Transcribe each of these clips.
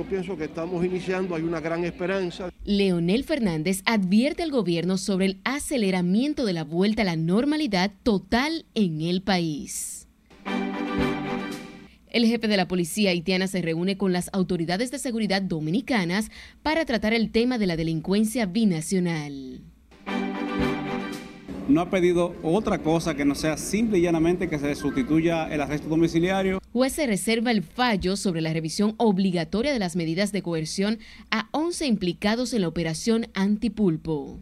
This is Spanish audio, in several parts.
yo pienso que estamos iniciando, hay una gran esperanza. Leonel Fernández advierte al gobierno sobre el aceleramiento de la vuelta a la normalidad total en el país. El jefe de la policía haitiana se reúne con las autoridades de seguridad dominicanas para tratar el tema de la delincuencia binacional no ha pedido otra cosa que no sea simple y llanamente que se sustituya el arresto domiciliario. Juez se reserva el fallo sobre la revisión obligatoria de las medidas de coerción a 11 implicados en la operación Antipulpo.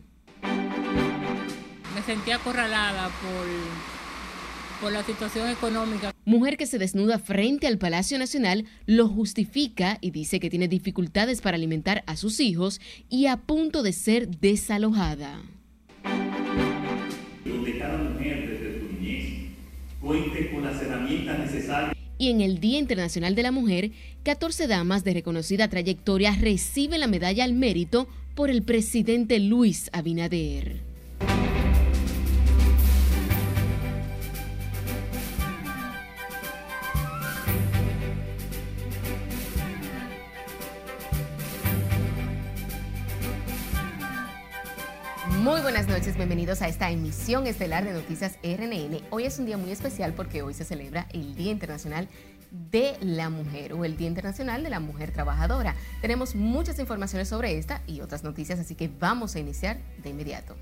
Me sentí acorralada por, por la situación económica. Mujer que se desnuda frente al Palacio Nacional lo justifica y dice que tiene dificultades para alimentar a sus hijos y a punto de ser desalojada. Cuente con las herramientas necesarias. Y en el Día Internacional de la Mujer, 14 damas de reconocida trayectoria reciben la medalla al mérito por el presidente Luis Abinader. Muy buenas noches, bienvenidos a esta emisión estelar de Noticias RNN. Hoy es un día muy especial porque hoy se celebra el Día Internacional de la Mujer o el Día Internacional de la Mujer Trabajadora. Tenemos muchas informaciones sobre esta y otras noticias, así que vamos a iniciar de inmediato.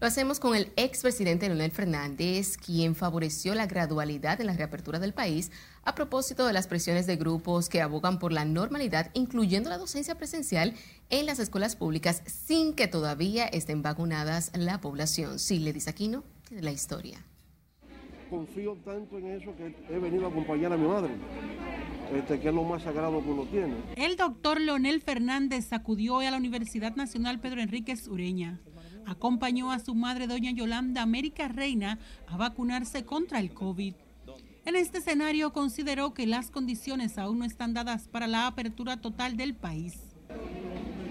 Lo hacemos con el expresidente Leonel Fernández, quien favoreció la gradualidad en la reapertura del país a propósito de las presiones de grupos que abogan por la normalidad, incluyendo la docencia presencial en las escuelas públicas sin que todavía estén vacunadas la población. Sí, le dice Aquino, la historia. Confío tanto en eso que he venido a acompañar a mi madre. Este, que es lo más sagrado que uno tiene. El doctor Leonel Fernández acudió hoy a la Universidad Nacional Pedro Enríquez Ureña acompañó a su madre, doña Yolanda América Reina, a vacunarse contra el COVID. En este escenario consideró que las condiciones aún no están dadas para la apertura total del país.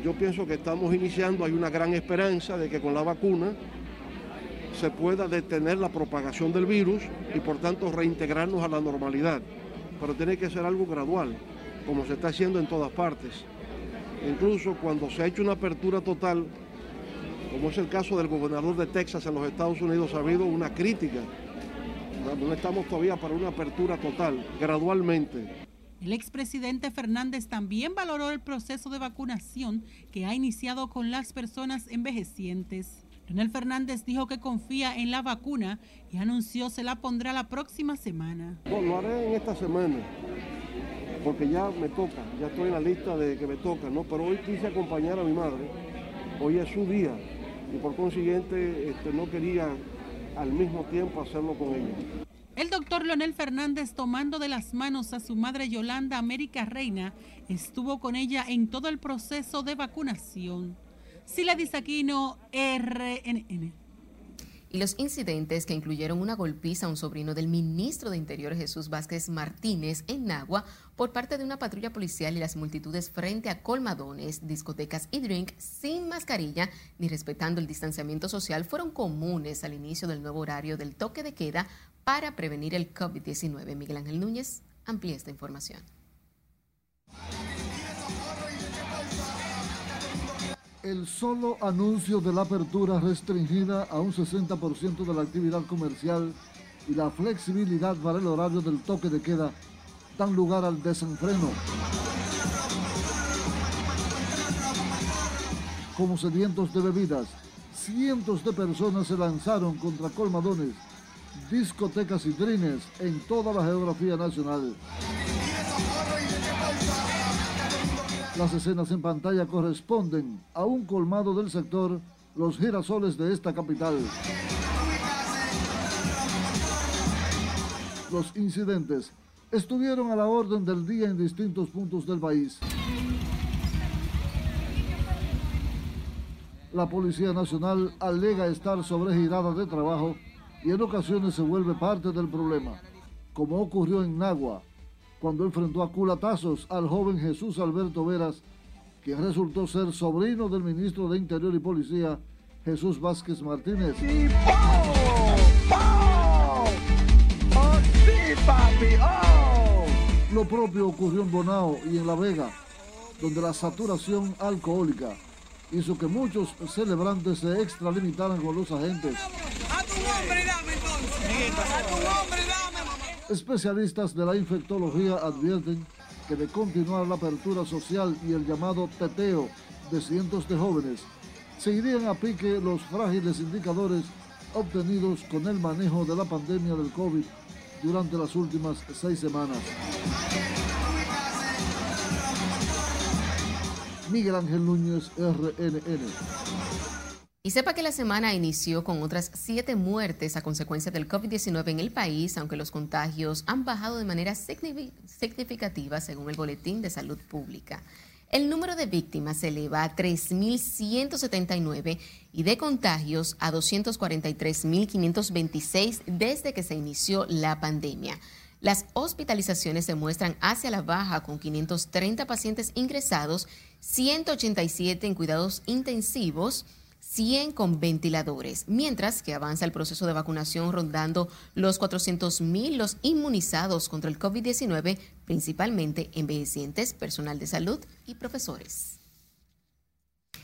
Yo pienso que estamos iniciando, hay una gran esperanza de que con la vacuna se pueda detener la propagación del virus y por tanto reintegrarnos a la normalidad. Pero tiene que ser algo gradual, como se está haciendo en todas partes. Incluso cuando se ha hecho una apertura total, como es el caso del gobernador de Texas en los Estados Unidos, ha habido una crítica. No estamos todavía para una apertura total, gradualmente. El expresidente Fernández también valoró el proceso de vacunación que ha iniciado con las personas envejecientes. Leonel Fernández dijo que confía en la vacuna y anunció se la pondrá la próxima semana. No, lo haré en esta semana, porque ya me toca, ya estoy en la lista de que me toca, ¿no? Pero hoy quise acompañar a mi madre, hoy es su día, y por consiguiente este, no quería al mismo tiempo hacerlo con ella. El doctor Leonel Fernández, tomando de las manos a su madre Yolanda América Reina, estuvo con ella en todo el proceso de vacunación. Sila Disaquino, RNN y los incidentes que incluyeron una golpiza a un sobrino del ministro de Interior Jesús Vázquez Martínez en Nagua por parte de una patrulla policial y las multitudes frente a colmadones, discotecas y drink sin mascarilla ni respetando el distanciamiento social fueron comunes al inicio del nuevo horario del toque de queda para prevenir el COVID-19. Miguel Ángel Núñez amplía esta información. El solo anuncio de la apertura restringida a un 60% de la actividad comercial y la flexibilidad para el horario del toque de queda dan lugar al desenfreno. Como sedientos de bebidas, cientos de personas se lanzaron contra colmadones, discotecas y drines en toda la geografía nacional. Las escenas en pantalla corresponden a un colmado del sector Los Girasoles de esta capital. Los incidentes estuvieron a la orden del día en distintos puntos del país. La Policía Nacional alega estar sobregirada de trabajo y en ocasiones se vuelve parte del problema, como ocurrió en Nagua, cuando enfrentó a culatazos al joven Jesús Alberto Veras, quien resultó ser sobrino del ministro de Interior y Policía, Jesús Vázquez Martínez. Lo propio ocurrió en Bonao y en La Vega, donde la saturación alcohólica hizo que muchos celebrantes se extralimitaran con los agentes. Especialistas de la infectología advierten que de continuar la apertura social y el llamado teteo de cientos de jóvenes, seguirían a pique los frágiles indicadores obtenidos con el manejo de la pandemia del COVID durante las últimas seis semanas. Miguel Ángel Núñez, RNN. Y sepa que la semana inició con otras siete muertes a consecuencia del COVID-19 en el país, aunque los contagios han bajado de manera significativa según el Boletín de Salud Pública. El número de víctimas se eleva a 3.179 y de contagios a 243.526 desde que se inició la pandemia. Las hospitalizaciones se muestran hacia la baja con 530 pacientes ingresados, 187 en cuidados intensivos, 100 con ventiladores, mientras que avanza el proceso de vacunación rondando los 400.000 los inmunizados contra el COVID-19, principalmente envejecientes, personal de salud y profesores.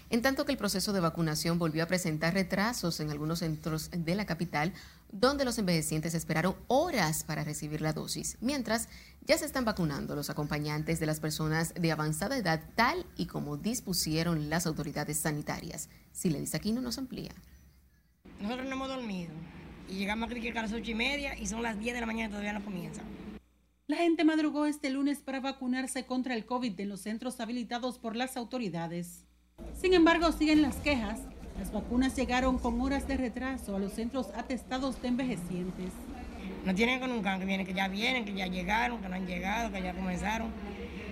En tanto que el proceso de vacunación volvió a presentar retrasos en algunos centros de la capital, donde los envejecientes esperaron horas para recibir la dosis, mientras ya se están vacunando los acompañantes de las personas de avanzada edad, tal y como dispusieron las autoridades sanitarias. Si le dice aquí, no nos amplía. Nosotros no hemos dormido y llegamos aquí a las ocho y media y son las 10 de la mañana y todavía no comienza. La gente madrugó este lunes para vacunarse contra el COVID en los centros habilitados por las autoridades. Sin embargo, siguen las quejas. Las vacunas llegaron con horas de retraso a los centros atestados de envejecientes. No tienen con un can que vienen, que ya vienen, que ya llegaron, que no han llegado, que ya comenzaron.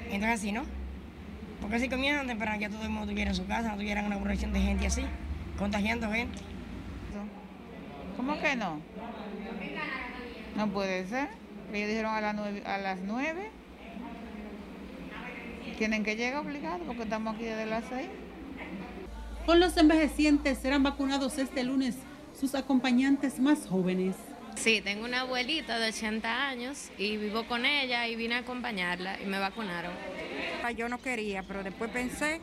Entonces así, ¿no? Porque si comienzan temprano ya todo el mundo estuviera en su casa, no tuvieran una aburrición de gente así, contagiando gente. ¿Cómo que no? No puede ser. Ellos dijeron a las nueve. A las nueve. Tienen que llegar obligados porque estamos aquí desde las seis. Con los envejecientes serán vacunados este lunes sus acompañantes más jóvenes. Sí, tengo una abuelita de 80 años y vivo con ella y vine a acompañarla y me vacunaron. Yo no quería, pero después pensé,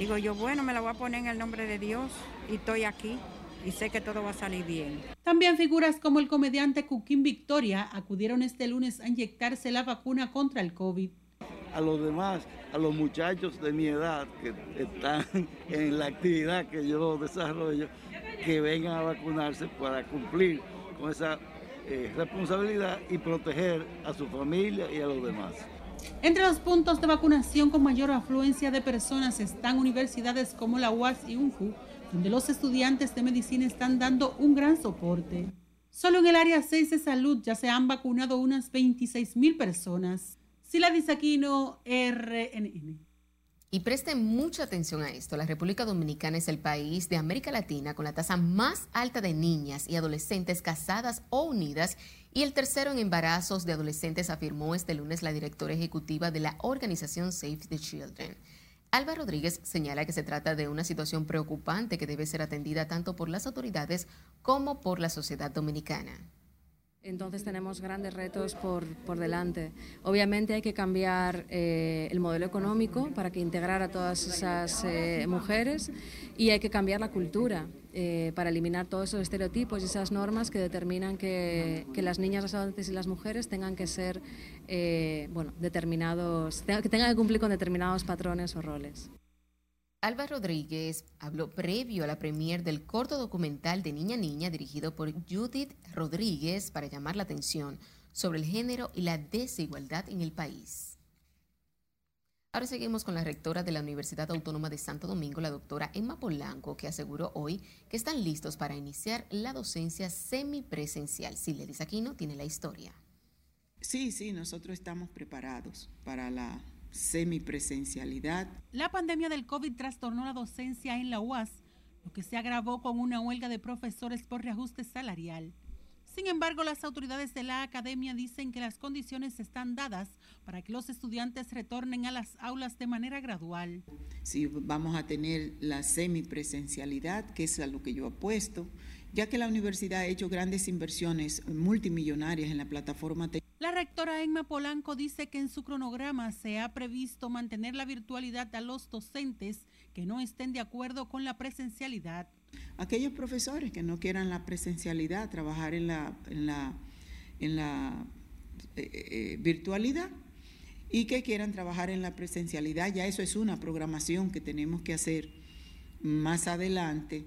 digo yo, bueno, me la voy a poner en el nombre de Dios y estoy aquí y sé que todo va a salir bien. También figuras como el comediante Cuquín Victoria acudieron este lunes a inyectarse la vacuna contra el COVID a los demás, a los muchachos de mi edad que están en la actividad que yo desarrollo, que vengan a vacunarse para cumplir con esa eh, responsabilidad y proteger a su familia y a los demás. Entre los puntos de vacunación con mayor afluencia de personas están universidades como la UAS y UNJU, donde los estudiantes de medicina están dando un gran soporte. Solo en el área 6 de salud ya se han vacunado unas 26 mil personas. Sila Disaquino, RNN. Y presten mucha atención a esto. La República Dominicana es el país de América Latina con la tasa más alta de niñas y adolescentes casadas o unidas y el tercero en embarazos de adolescentes, afirmó este lunes la directora ejecutiva de la organización Save the Children. Alba Rodríguez señala que se trata de una situación preocupante que debe ser atendida tanto por las autoridades como por la sociedad dominicana. Entonces tenemos grandes retos por, por delante. Obviamente hay que cambiar eh, el modelo económico para que integrar a todas esas eh, mujeres y hay que cambiar la cultura eh, para eliminar todos esos estereotipos y esas normas que determinan que, que las niñas, las adolescentes y las mujeres tengan que ser, bueno, determinados, que tengan que cumplir con determinados patrones o roles. Alba Rodríguez habló previo a la premier del corto documental de Niña Niña dirigido por Judith Rodríguez para llamar la atención sobre el género y la desigualdad en el país. Ahora seguimos con la rectora de la Universidad Autónoma de Santo Domingo, la doctora Emma Polanco, que aseguró hoy que están listos para iniciar la docencia semipresencial. Siledis Aquino tiene la historia. Sí, sí, nosotros estamos preparados para la semipresencialidad. La pandemia del COVID trastornó la docencia en la UAS, lo que se agravó con una huelga de profesores por reajuste salarial. Sin embargo, las autoridades de la academia dicen que las condiciones están dadas para que los estudiantes retornen a las aulas de manera gradual. Sí, vamos a tener la semipresencialidad, que es a lo que yo apuesto, ya que la universidad ha hecho grandes inversiones multimillonarias en la plataforma La rectora Emma Polanco dice que en su cronograma se ha previsto mantener la virtualidad a los docentes que no estén de acuerdo con la presencialidad. Aquellos profesores que no quieran la presencialidad, trabajar en la, en la, en la eh, eh, virtualidad y que quieran trabajar en la presencialidad, ya eso es una programación que tenemos que hacer más adelante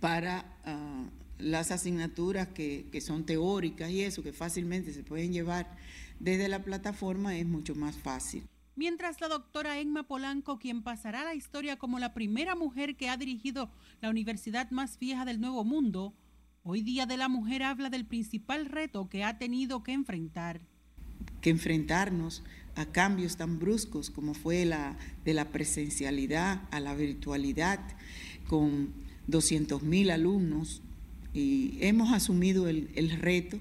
para ah, las asignaturas que, que son teóricas y eso, que fácilmente se pueden llevar desde la plataforma, es mucho más fácil. Mientras la doctora Emma Polanco, quien pasará la historia como la primera mujer que ha dirigido la universidad más vieja del Nuevo Mundo, hoy Día de la Mujer habla del principal reto que ha tenido que enfrentar. Que enfrentarnos a cambios tan bruscos como fue la de la presencialidad a la virtualidad, con 200 mil alumnos, y hemos asumido el, el reto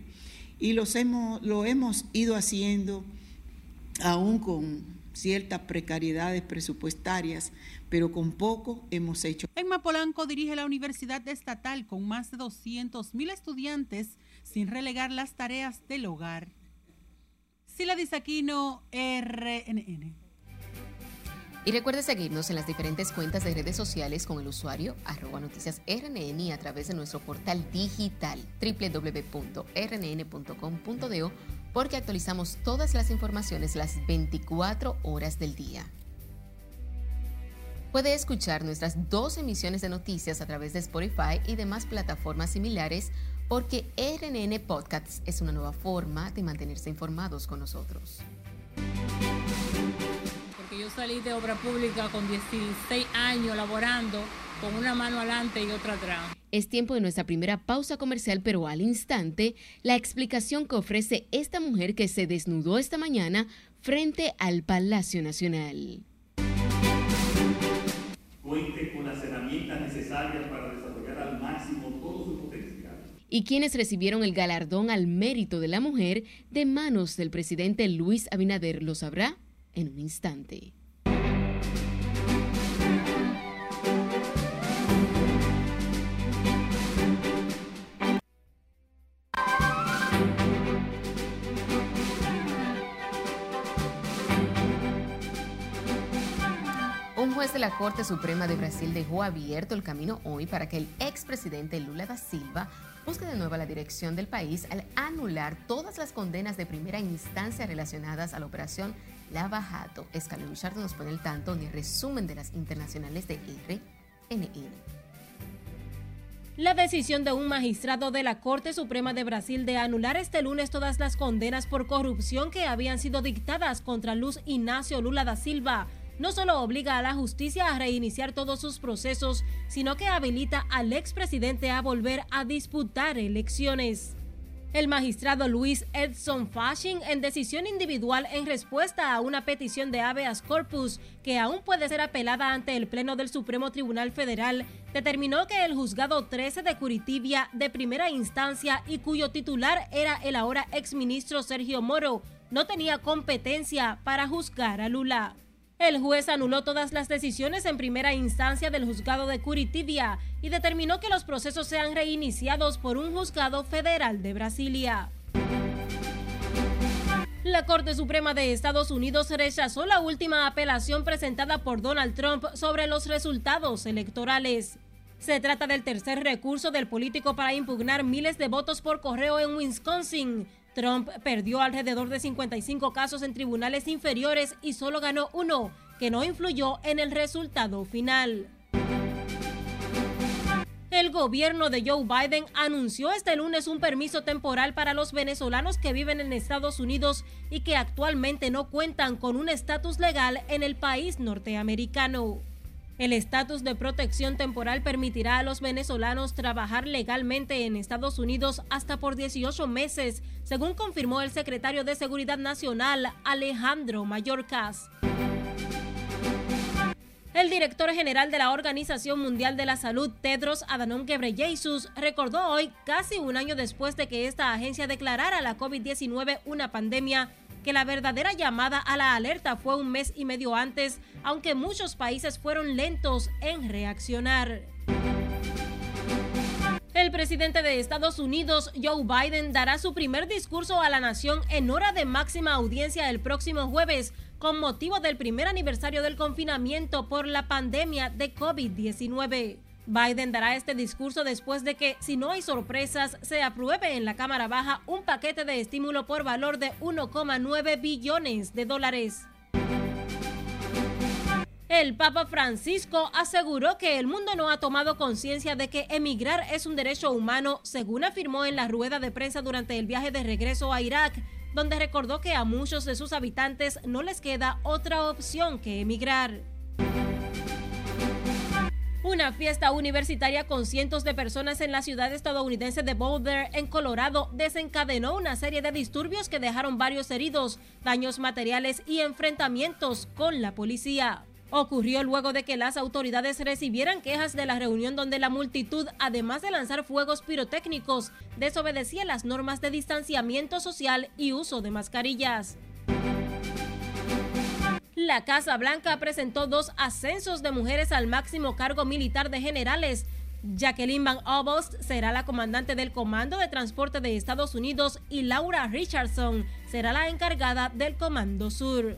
y los hemos, lo hemos ido haciendo aún con ciertas precariedades presupuestarias, pero con poco hemos hecho. Emma Polanco dirige la Universidad Estatal con más de 200 mil estudiantes sin relegar las tareas del hogar. Sila Disaquino, RNN. Y recuerde seguirnos en las diferentes cuentas de redes sociales con el usuario arroba noticias y a través de nuestro portal digital www.rnn.com.do porque actualizamos todas las informaciones las 24 horas del día. Puede escuchar nuestras dos emisiones de noticias a través de Spotify y demás plataformas similares porque RNN Podcasts es una nueva forma de mantenerse informados con nosotros. Yo salí de obra pública con 16 años laborando con una mano adelante y otra atrás. Es tiempo de nuestra primera pausa comercial, pero al instante, la explicación que ofrece esta mujer que se desnudó esta mañana frente al Palacio Nacional. Cuente con las herramientas necesarias para desarrollar al máximo todo su potencial. Y quienes recibieron el galardón al mérito de la mujer de manos del presidente Luis Abinader lo sabrá en un instante. Un juez de la Corte Suprema de Brasil dejó abierto el camino hoy para que el expresidente Lula da Silva busque de nuevo la dirección del país al anular todas las condenas de primera instancia relacionadas a la operación Lava Jato. Escalón Luchardo nos pone el tanto ni resumen de las internacionales de RNN. La decisión de un magistrado de la Corte Suprema de Brasil de anular este lunes todas las condenas por corrupción que habían sido dictadas contra Luz Ignacio Lula da Silva no solo obliga a la justicia a reiniciar todos sus procesos, sino que habilita al expresidente a volver a disputar elecciones. El magistrado Luis Edson Fashing, en decisión individual en respuesta a una petición de habeas corpus que aún puede ser apelada ante el Pleno del Supremo Tribunal Federal, determinó que el juzgado 13 de Curitibia de primera instancia y cuyo titular era el ahora exministro Sergio Moro, no tenía competencia para juzgar a Lula. El juez anuló todas las decisiones en primera instancia del juzgado de Curitiba y determinó que los procesos sean reiniciados por un juzgado federal de Brasilia. La Corte Suprema de Estados Unidos rechazó la última apelación presentada por Donald Trump sobre los resultados electorales. Se trata del tercer recurso del político para impugnar miles de votos por correo en Wisconsin, Trump perdió alrededor de 55 casos en tribunales inferiores y solo ganó uno, que no influyó en el resultado final. El gobierno de Joe Biden anunció este lunes un permiso temporal para los venezolanos que viven en Estados Unidos y que actualmente no cuentan con un estatus legal en el país norteamericano. El estatus de protección temporal permitirá a los venezolanos trabajar legalmente en Estados Unidos hasta por 18 meses, según confirmó el secretario de Seguridad Nacional, Alejandro Mayorkas. El director general de la Organización Mundial de la Salud, Tedros Adhanom Ghebreyesus, recordó hoy, casi un año después de que esta agencia declarara la COVID-19 una pandemia, que la verdadera llamada a la alerta fue un mes y medio antes, aunque muchos países fueron lentos en reaccionar. El presidente de Estados Unidos, Joe Biden, dará su primer discurso a la nación en hora de máxima audiencia el próximo jueves con motivo del primer aniversario del confinamiento por la pandemia de COVID-19. Biden dará este discurso después de que, si no hay sorpresas, se apruebe en la Cámara Baja un paquete de estímulo por valor de 1,9 billones de dólares. El Papa Francisco aseguró que el mundo no ha tomado conciencia de que emigrar es un derecho humano, según afirmó en la rueda de prensa durante el viaje de regreso a Irak, donde recordó que a muchos de sus habitantes no les queda otra opción que emigrar. Una fiesta universitaria con cientos de personas en la ciudad estadounidense de Boulder, en Colorado, desencadenó una serie de disturbios que dejaron varios heridos, daños materiales y enfrentamientos con la policía. Ocurrió luego de que las autoridades recibieran quejas de la reunión donde la multitud, además de lanzar fuegos pirotécnicos, desobedecía las normas de distanciamiento social y uso de mascarillas. La Casa Blanca presentó dos ascensos de mujeres al máximo cargo militar de generales. Jacqueline Van Obost será la comandante del Comando de Transporte de Estados Unidos y Laura Richardson será la encargada del Comando Sur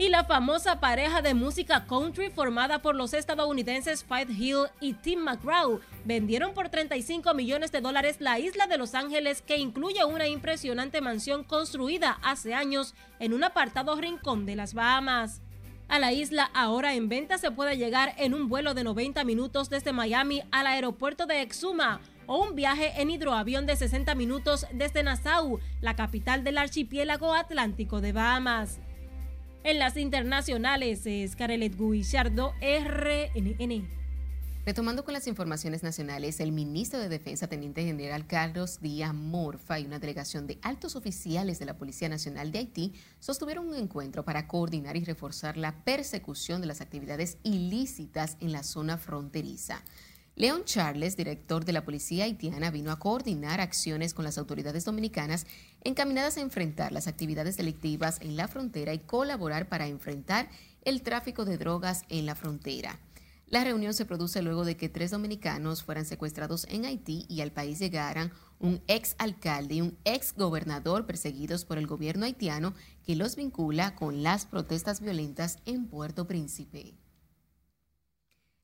y la famosa pareja de música country formada por los estadounidenses Fight Hill y Tim McGraw vendieron por 35 millones de dólares la isla de Los Ángeles que incluye una impresionante mansión construida hace años en un apartado rincón de las Bahamas. A la isla ahora en venta se puede llegar en un vuelo de 90 minutos desde Miami al aeropuerto de Exuma o un viaje en hidroavión de 60 minutos desde Nassau, la capital del archipiélago atlántico de Bahamas. En las internacionales es Carelet Guillardo, RNN. Retomando con las informaciones nacionales, el ministro de Defensa, Teniente General Carlos Díaz Morfa y una delegación de altos oficiales de la Policía Nacional de Haití sostuvieron un encuentro para coordinar y reforzar la persecución de las actividades ilícitas en la zona fronteriza. Leon Charles, director de la Policía haitiana, vino a coordinar acciones con las autoridades dominicanas encaminadas a enfrentar las actividades delictivas en la frontera y colaborar para enfrentar el tráfico de drogas en la frontera. La reunión se produce luego de que tres dominicanos fueran secuestrados en Haití y al país llegaran un ex alcalde y un ex gobernador perseguidos por el gobierno haitiano que los vincula con las protestas violentas en Puerto Príncipe.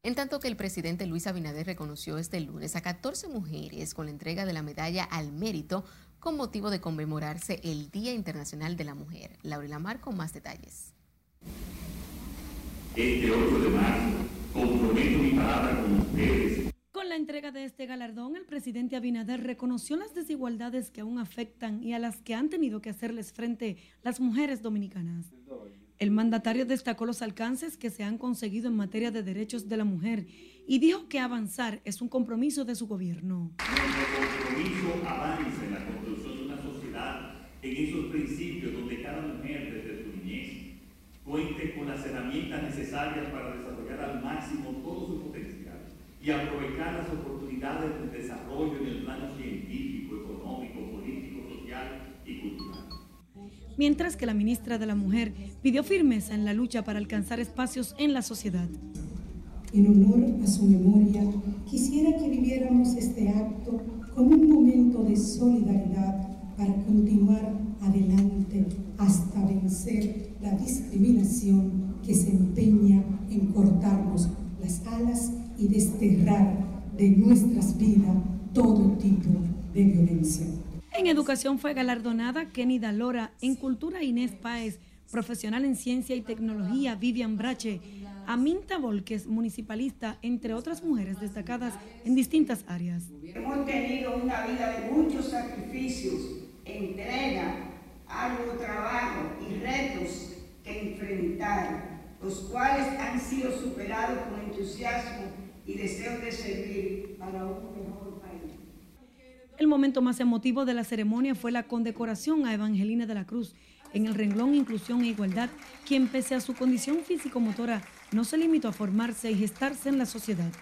En tanto que el presidente Luis Abinader reconoció este lunes a 14 mujeres con la entrega de la medalla al mérito con motivo de conmemorarse el Día Internacional de la Mujer. Laurela Mar con más detalles. Este 8 de marzo comprometo mi palabra con ustedes. Con la entrega de este galardón, el presidente Abinader reconoció las desigualdades que aún afectan y a las que han tenido que hacerles frente las mujeres dominicanas. El mandatario destacó los alcances que se han conseguido en materia de derechos de la mujer y dijo que avanzar es un compromiso de su gobierno. Nuestro compromiso avanza en la construcción de una sociedad en esos principios donde cada mujer desde su niñez cuente con las herramientas necesarias para desarrollar al máximo todo su potencial y aprovechar las oportunidades de desarrollo en el plano científico, económico, político, social y cultural mientras que la ministra de la Mujer pidió firmeza en la lucha para alcanzar espacios en la sociedad. En honor a su memoria, quisiera que viviéramos este acto como un momento de solidaridad para continuar adelante hasta vencer la discriminación que se empeña en cortarnos las alas y desterrar de nuestras vidas todo tipo de violencia. En educación fue galardonada Kenny Dalora, en cultura Inés Páez, profesional en ciencia y tecnología Vivian Brache, Aminta Volques, municipalista, entre otras mujeres destacadas en distintas áreas. Hemos tenido una vida de muchos sacrificios, entrega, arduo trabajo y retos que enfrentar, los cuales han sido superados con entusiasmo y deseo de servir para un mejor. El momento más emotivo de la ceremonia fue la condecoración a Evangelina de la Cruz en el renglón Inclusión e Igualdad, quien pese a su condición físico-motora no se limitó a formarse y gestarse en la sociedad.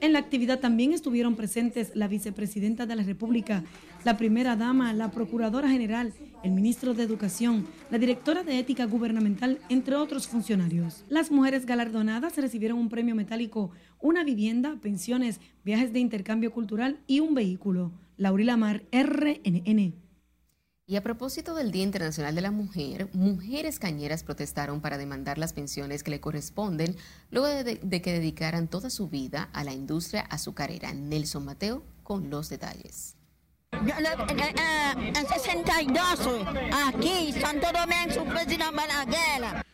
En la actividad también estuvieron presentes la vicepresidenta de la República, la primera dama, la procuradora general, el ministro de Educación, la directora de Ética Gubernamental, entre otros funcionarios. Las mujeres galardonadas recibieron un premio metálico, una vivienda, pensiones, viajes de intercambio cultural y un vehículo. Laurila Mar, RNN. Y a propósito del Día Internacional de la Mujer, mujeres cañeras protestaron para demandar las pensiones que le corresponden luego de, de, que dedicaran toda su vida a la industria azucarera. Nelson Mateo con los detalles. En 62, aquí, Santo Domingo, presidente.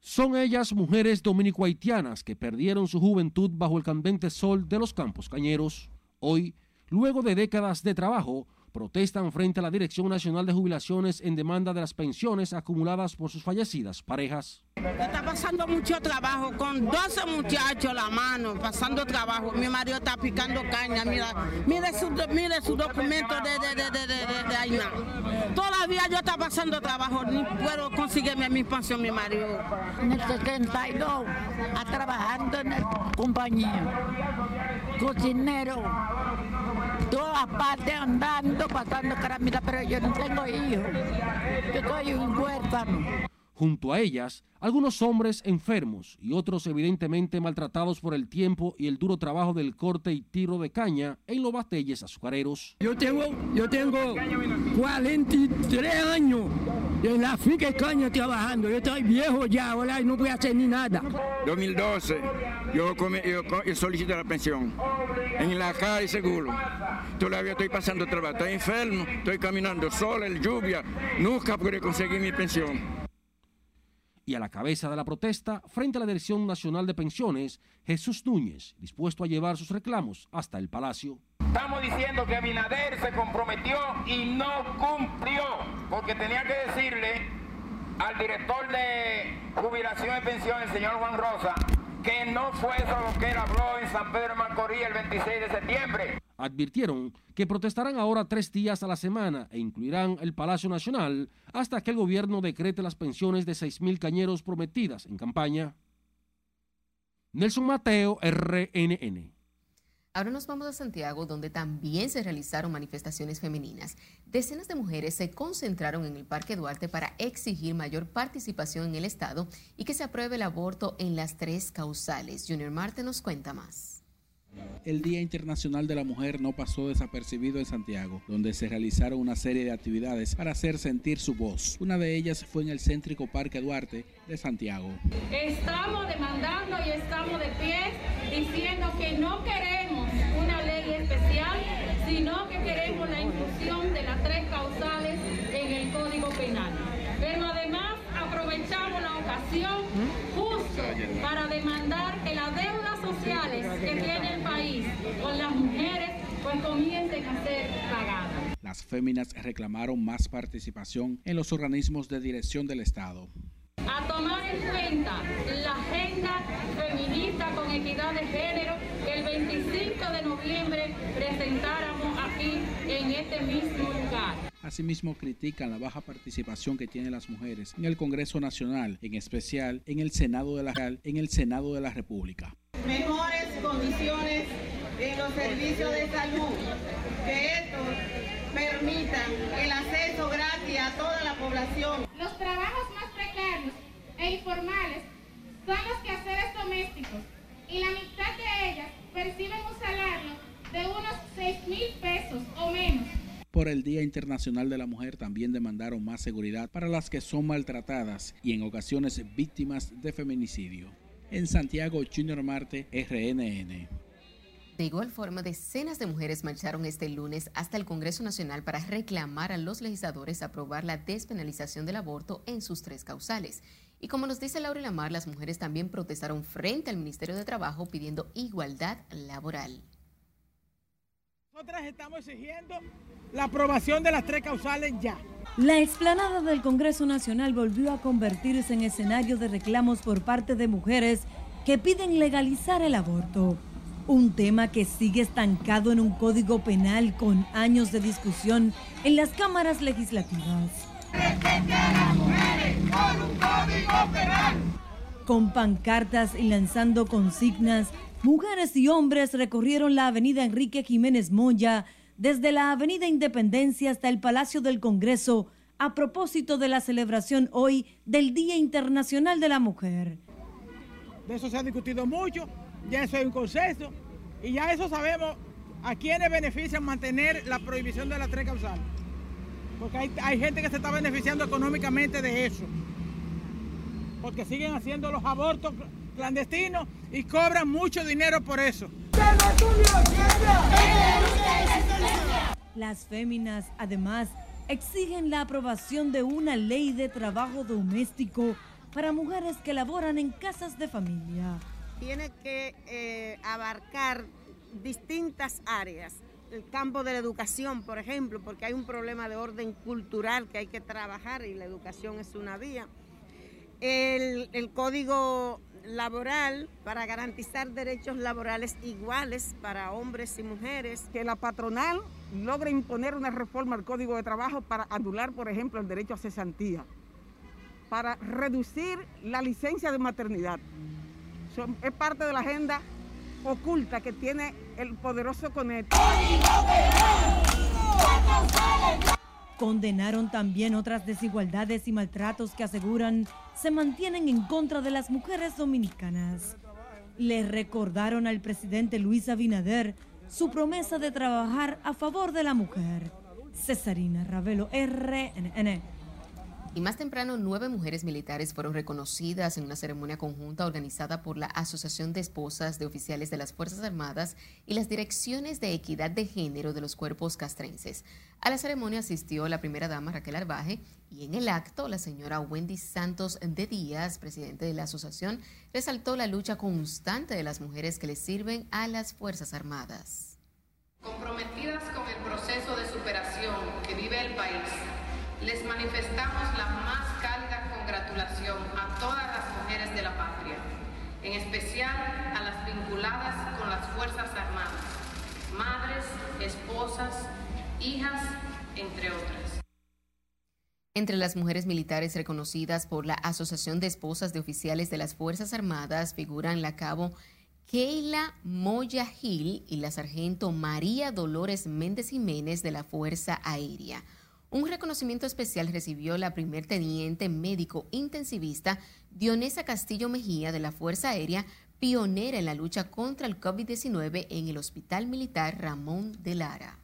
Son ellas mujeres dominico-haitianas que perdieron su juventud bajo el candente sol de los campos cañeros. Hoy, luego de décadas de trabajo, protestan frente a la Dirección Nacional de Jubilaciones en demanda de las pensiones acumuladas por sus fallecidas parejas. Está pasando mucho trabajo con 12 muchachos a la mano, pasando trabajo. Mi marido está picando caña, mira, mire su, mire su documento de, de, de, de, de, de Aina. Todavía yo está pasando trabajo, ni puedo conseguirme mi pensión, mi marido. En el 72, a trabajando en la compañía, cocinero, todas partes andando, pasando caramita, pero yo no tengo hijos. Yo soy un huérfano. Junto a ellas, algunos hombres enfermos y otros evidentemente maltratados por el tiempo y el duro trabajo del corte y tiro de caña en los batelles azucareros. Yo tengo, yo tengo 43 años en la finca de caña trabajando. Yo estoy viejo ya, ahora no voy a hacer ni nada. 2012, yo, come, yo, yo solicito la pensión en la calle seguro. Todavía estoy pasando trabajo, estoy enfermo, estoy caminando sol, el lluvia, nunca pude conseguir mi pensión y a la cabeza de la protesta frente a la Dirección Nacional de Pensiones, Jesús Núñez, dispuesto a llevar sus reclamos hasta el Palacio. Estamos diciendo que Abinader se comprometió y no cumplió, porque tenía que decirle al director de jubilación y pensión, el señor Juan Rosa, que no fue eso lo que él habló en San Pedro de Macorís el 26 de septiembre. Advirtieron que protestarán ahora tres días a la semana e incluirán el Palacio Nacional hasta que el gobierno decrete las pensiones de 6.000 cañeros prometidas en campaña. Nelson Mateo, RNN. Ahora nos vamos a Santiago, donde también se realizaron manifestaciones femeninas. Decenas de mujeres se concentraron en el Parque Duarte para exigir mayor participación en el Estado y que se apruebe el aborto en las tres causales. Junior Marte nos cuenta más. El Día Internacional de la Mujer no pasó desapercibido en Santiago, donde se realizaron una serie de actividades para hacer sentir su voz. Una de ellas fue en el céntrico Parque Duarte de Santiago. Estamos demandando y estamos de pie diciendo que no queremos una ley especial, sino que queremos la inclusión de las tres causales en el Código Penal. Pero además aprovechamos la ocasión justo para demandar que las deudas sociales que tiene el país con las mujeres pues comiencen a ser pagadas. Las féminas reclamaron más participación en los organismos de dirección del Estado. A tomar en cuenta la agenda feminista con equidad de género que el 25 de noviembre presentáramos aquí en este mismo lugar. Asimismo, critican la baja participación que tienen las mujeres en el Congreso Nacional, en especial en el Senado de la, en el Senado de la República. Mejores condiciones en los servicios de salud, que esto permita el acceso gratis a toda la población. Los trabajos más precarios e informales son los quehaceres domésticos y la mitad de ellas perciben un salario de unos 6 mil pesos o menos. Por el Día Internacional de la Mujer también demandaron más seguridad para las que son maltratadas y en ocasiones víctimas de feminicidio. En Santiago, Junior Marte, RNN. De igual forma, decenas de mujeres marcharon este lunes hasta el Congreso Nacional para reclamar a los legisladores aprobar la despenalización del aborto en sus tres causales. Y como nos dice Laura Lamar, las mujeres también protestaron frente al Ministerio de Trabajo pidiendo igualdad laboral. Nosotras estamos exigiendo la aprobación de las tres causales ya. La explanada del Congreso Nacional volvió a convertirse en escenario de reclamos por parte de mujeres que piden legalizar el aborto. Un tema que sigue estancado en un código penal con años de discusión en las cámaras legislativas. Con pancartas y lanzando consignas, Mujeres y hombres recorrieron la avenida Enrique Jiménez Moya desde la avenida Independencia hasta el Palacio del Congreso a propósito de la celebración hoy del Día Internacional de la Mujer. De eso se ha discutido mucho, ya eso es un consenso y ya eso sabemos a quiénes benefician mantener la prohibición de la tres causal. Porque hay, hay gente que se está beneficiando económicamente de eso. Porque siguen haciendo los abortos clandestinos y cobran mucho dinero por eso. Las féminas, además, exigen la aprobación de una ley de trabajo doméstico para mujeres que laboran en casas de familia. Tiene que eh, abarcar distintas áreas. El campo de la educación, por ejemplo, porque hay un problema de orden cultural que hay que trabajar y la educación es una vía. El, el código laboral para garantizar derechos laborales iguales para hombres y mujeres. Que la patronal logre imponer una reforma al Código de Trabajo para anular, por ejemplo, el derecho a cesantía, para reducir la licencia de maternidad. Es parte de la agenda oculta que tiene el poderoso CONET. Condenaron también otras desigualdades y maltratos que aseguran se mantienen en contra de las mujeres dominicanas. Le recordaron al presidente Luis Abinader su promesa de trabajar a favor de la mujer. Cesarina Ravelo, RNN. Y más temprano, nueve mujeres militares fueron reconocidas en una ceremonia conjunta organizada por la Asociación de Esposas de Oficiales de las Fuerzas Armadas y las Direcciones de Equidad de Género de los Cuerpos Castrenses. A la ceremonia asistió la primera dama Raquel Arbaje y en el acto la señora Wendy Santos de Díaz, presidente de la asociación, resaltó la lucha constante de las mujeres que le sirven a las Fuerzas Armadas. Comprometidas con el proceso de superación que vive el país les manifestamos la más cálida congratulación a todas las mujeres de la patria, en especial a las vinculadas con las Fuerzas Armadas, madres, hijas, entre otras. Entre las mujeres militares reconocidas por la Asociación de Esposas de Oficiales de las Fuerzas Armadas figuran la cabo Keila Moya Gil y la sargento María Dolores Méndez Jiménez de la Fuerza Aérea. Un reconocimiento especial recibió la primer teniente médico intensivista Dionesa Castillo Mejía de la Fuerza Aérea, pionera en la lucha contra el COVID-19 en el Hospital Militar Ramón de Lara.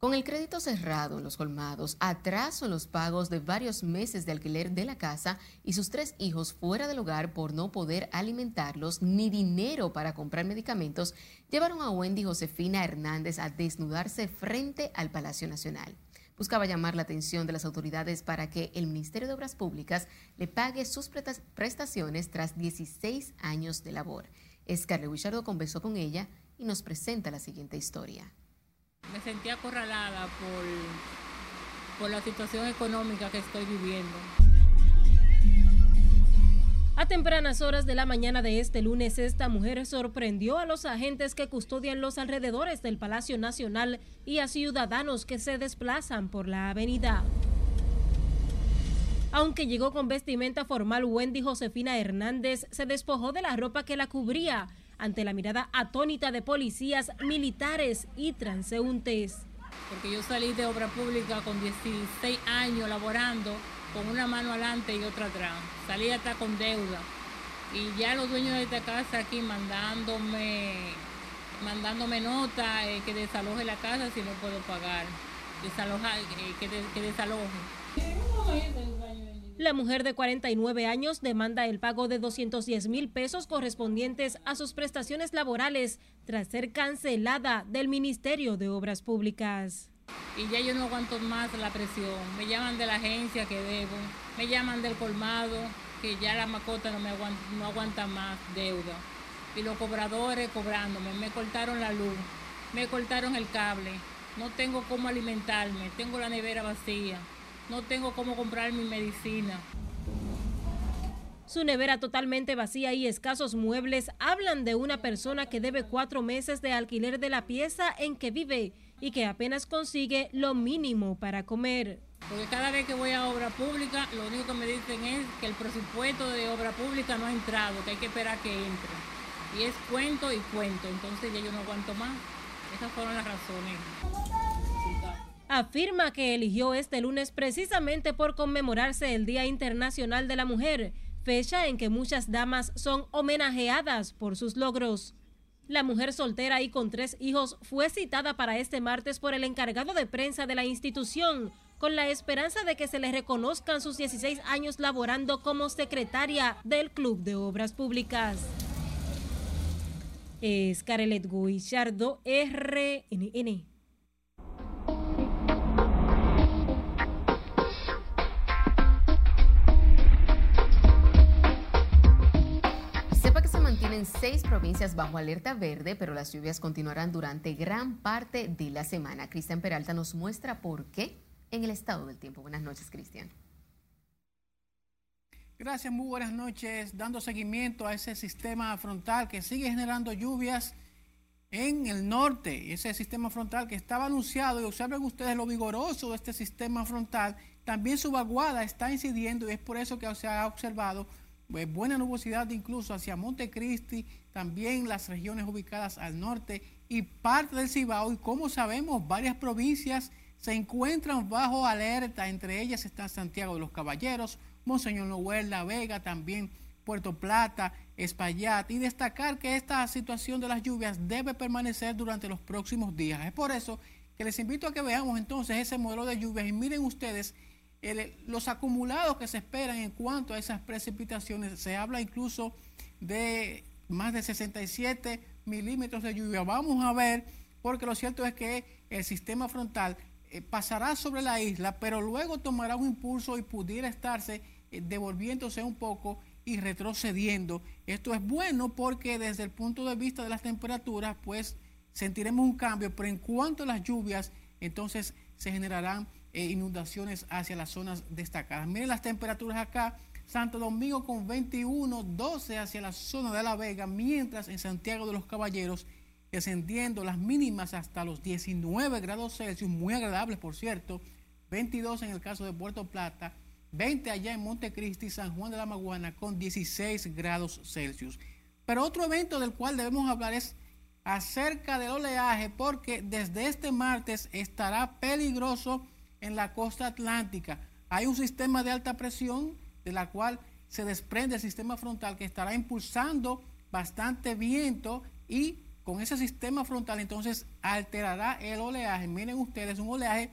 Con el crédito cerrado en los colmados, atraso en los pagos de varios meses de alquiler de la casa y sus tres hijos fuera del hogar por no poder alimentarlos ni dinero para comprar medicamentos, llevaron a Wendy Josefina Hernández a desnudarse frente al Palacio Nacional. Buscaba llamar la atención de las autoridades para que el Ministerio de Obras Públicas le pague sus prestaciones tras 16 años de labor. Scarlett Wichardo conversó con ella y nos presenta la siguiente historia me sentí acorralada por, por la situación económica que estoy viviendo. A tempranas horas de la mañana de este lunes, esta mujer sorprendió a los agentes que custodian los alrededores del Palacio Nacional y a ciudadanos que se desplazan por la avenida. Aunque llegó con vestimenta formal, Wendy Josefina Hernández se despojó de la ropa que la cubría ante la mirada atónita de policías, militares y transeúntes. Porque yo salí de obra pública con 16 años laborando con una mano adelante y otra atrás. Salí hasta con deuda. Y ya los dueños de esta casa aquí mandándome mandándome nota eh, que desaloje la casa si no puedo pagar. Desaloja, eh, que, que desaloje. La mujer de 49 años demanda el pago de 210 mil pesos correspondientes a sus prestaciones laborales tras ser cancelada del Ministerio de Obras Públicas. Y ya yo no aguanto más la presión. Me llaman de la agencia que debo, me llaman del colmado, que ya la macota no, me aguanta, no aguanta más deuda. Y los cobradores cobrándome, me cortaron la luz, me cortaron el cable, no tengo cómo alimentarme, tengo la nevera vacía no tengo cómo comprar mi medicina. Su nevera totalmente vacía y escasos muebles hablan de una persona que debe cuatro meses de alquiler de la pieza en que vive y que apenas consigue lo mínimo para comer. Porque cada vez que voy a obra pública, lo único que me dicen es que el presupuesto de obra pública no ha entrado, que hay que esperar que entre. Y es cuento y cuento, entonces ya yo no aguanto más. Esas fueron las razones. Afirma que eligió este lunes precisamente por conmemorarse el Día Internacional de la Mujer, fecha en que muchas damas son homenajeadas por sus logros. La mujer soltera y con tres hijos fue citada para este martes por el encargado de prensa de la institución, con la esperanza de que se le reconozcan sus 16 años laborando como secretaria del Club de Obras Públicas. Es Carelet Guillardo, RNN. Mantienen seis provincias bajo alerta verde, pero las lluvias continuarán durante gran parte de la semana. Cristian Peralta nos muestra por qué en el estado del tiempo. Buenas noches, Cristian. Gracias, muy buenas noches. Dando seguimiento a ese sistema frontal que sigue generando lluvias en el norte. Ese sistema frontal que estaba anunciado, y observen ustedes lo vigoroso de este sistema frontal, también su vaguada está incidiendo y es por eso que se ha observado buena nubosidad incluso hacia Montecristi, también las regiones ubicadas al norte y parte del Cibao. Y como sabemos, varias provincias se encuentran bajo alerta, entre ellas está Santiago de los Caballeros, Monseñor Noel, La Vega, también Puerto Plata, Espaillat, y destacar que esta situación de las lluvias debe permanecer durante los próximos días. Es por eso que les invito a que veamos entonces ese modelo de lluvias y miren ustedes los acumulados que se esperan en cuanto a esas precipitaciones. Se habla incluso de más de 67 milímetros de lluvia. Vamos a ver, porque lo cierto es que el sistema frontal eh, pasará sobre la isla, pero luego tomará un impulso y pudiera estarse eh, devolviéndose un poco y retrocediendo. Esto es bueno porque desde el punto de vista de las temperaturas, pues sentiremos un cambio, pero en cuanto a las lluvias, entonces se generarán eh, inundaciones hacia las zonas destacadas. Miren las temperaturas acá. Santo Domingo con 21, 12 hacia la zona de La Vega, mientras en Santiago de los Caballeros descendiendo las mínimas hasta los 19 grados Celsius, muy agradables por cierto, 22 en el caso de Puerto Plata, 20 allá en Montecristi San Juan de la Maguana con 16 grados Celsius. Pero otro evento del cual debemos hablar es acerca del oleaje, porque desde este martes estará peligroso en la costa atlántica. Hay un sistema de alta presión de la cual se desprende el sistema frontal que estará impulsando bastante viento y con ese sistema frontal entonces alterará el oleaje. Miren ustedes, un oleaje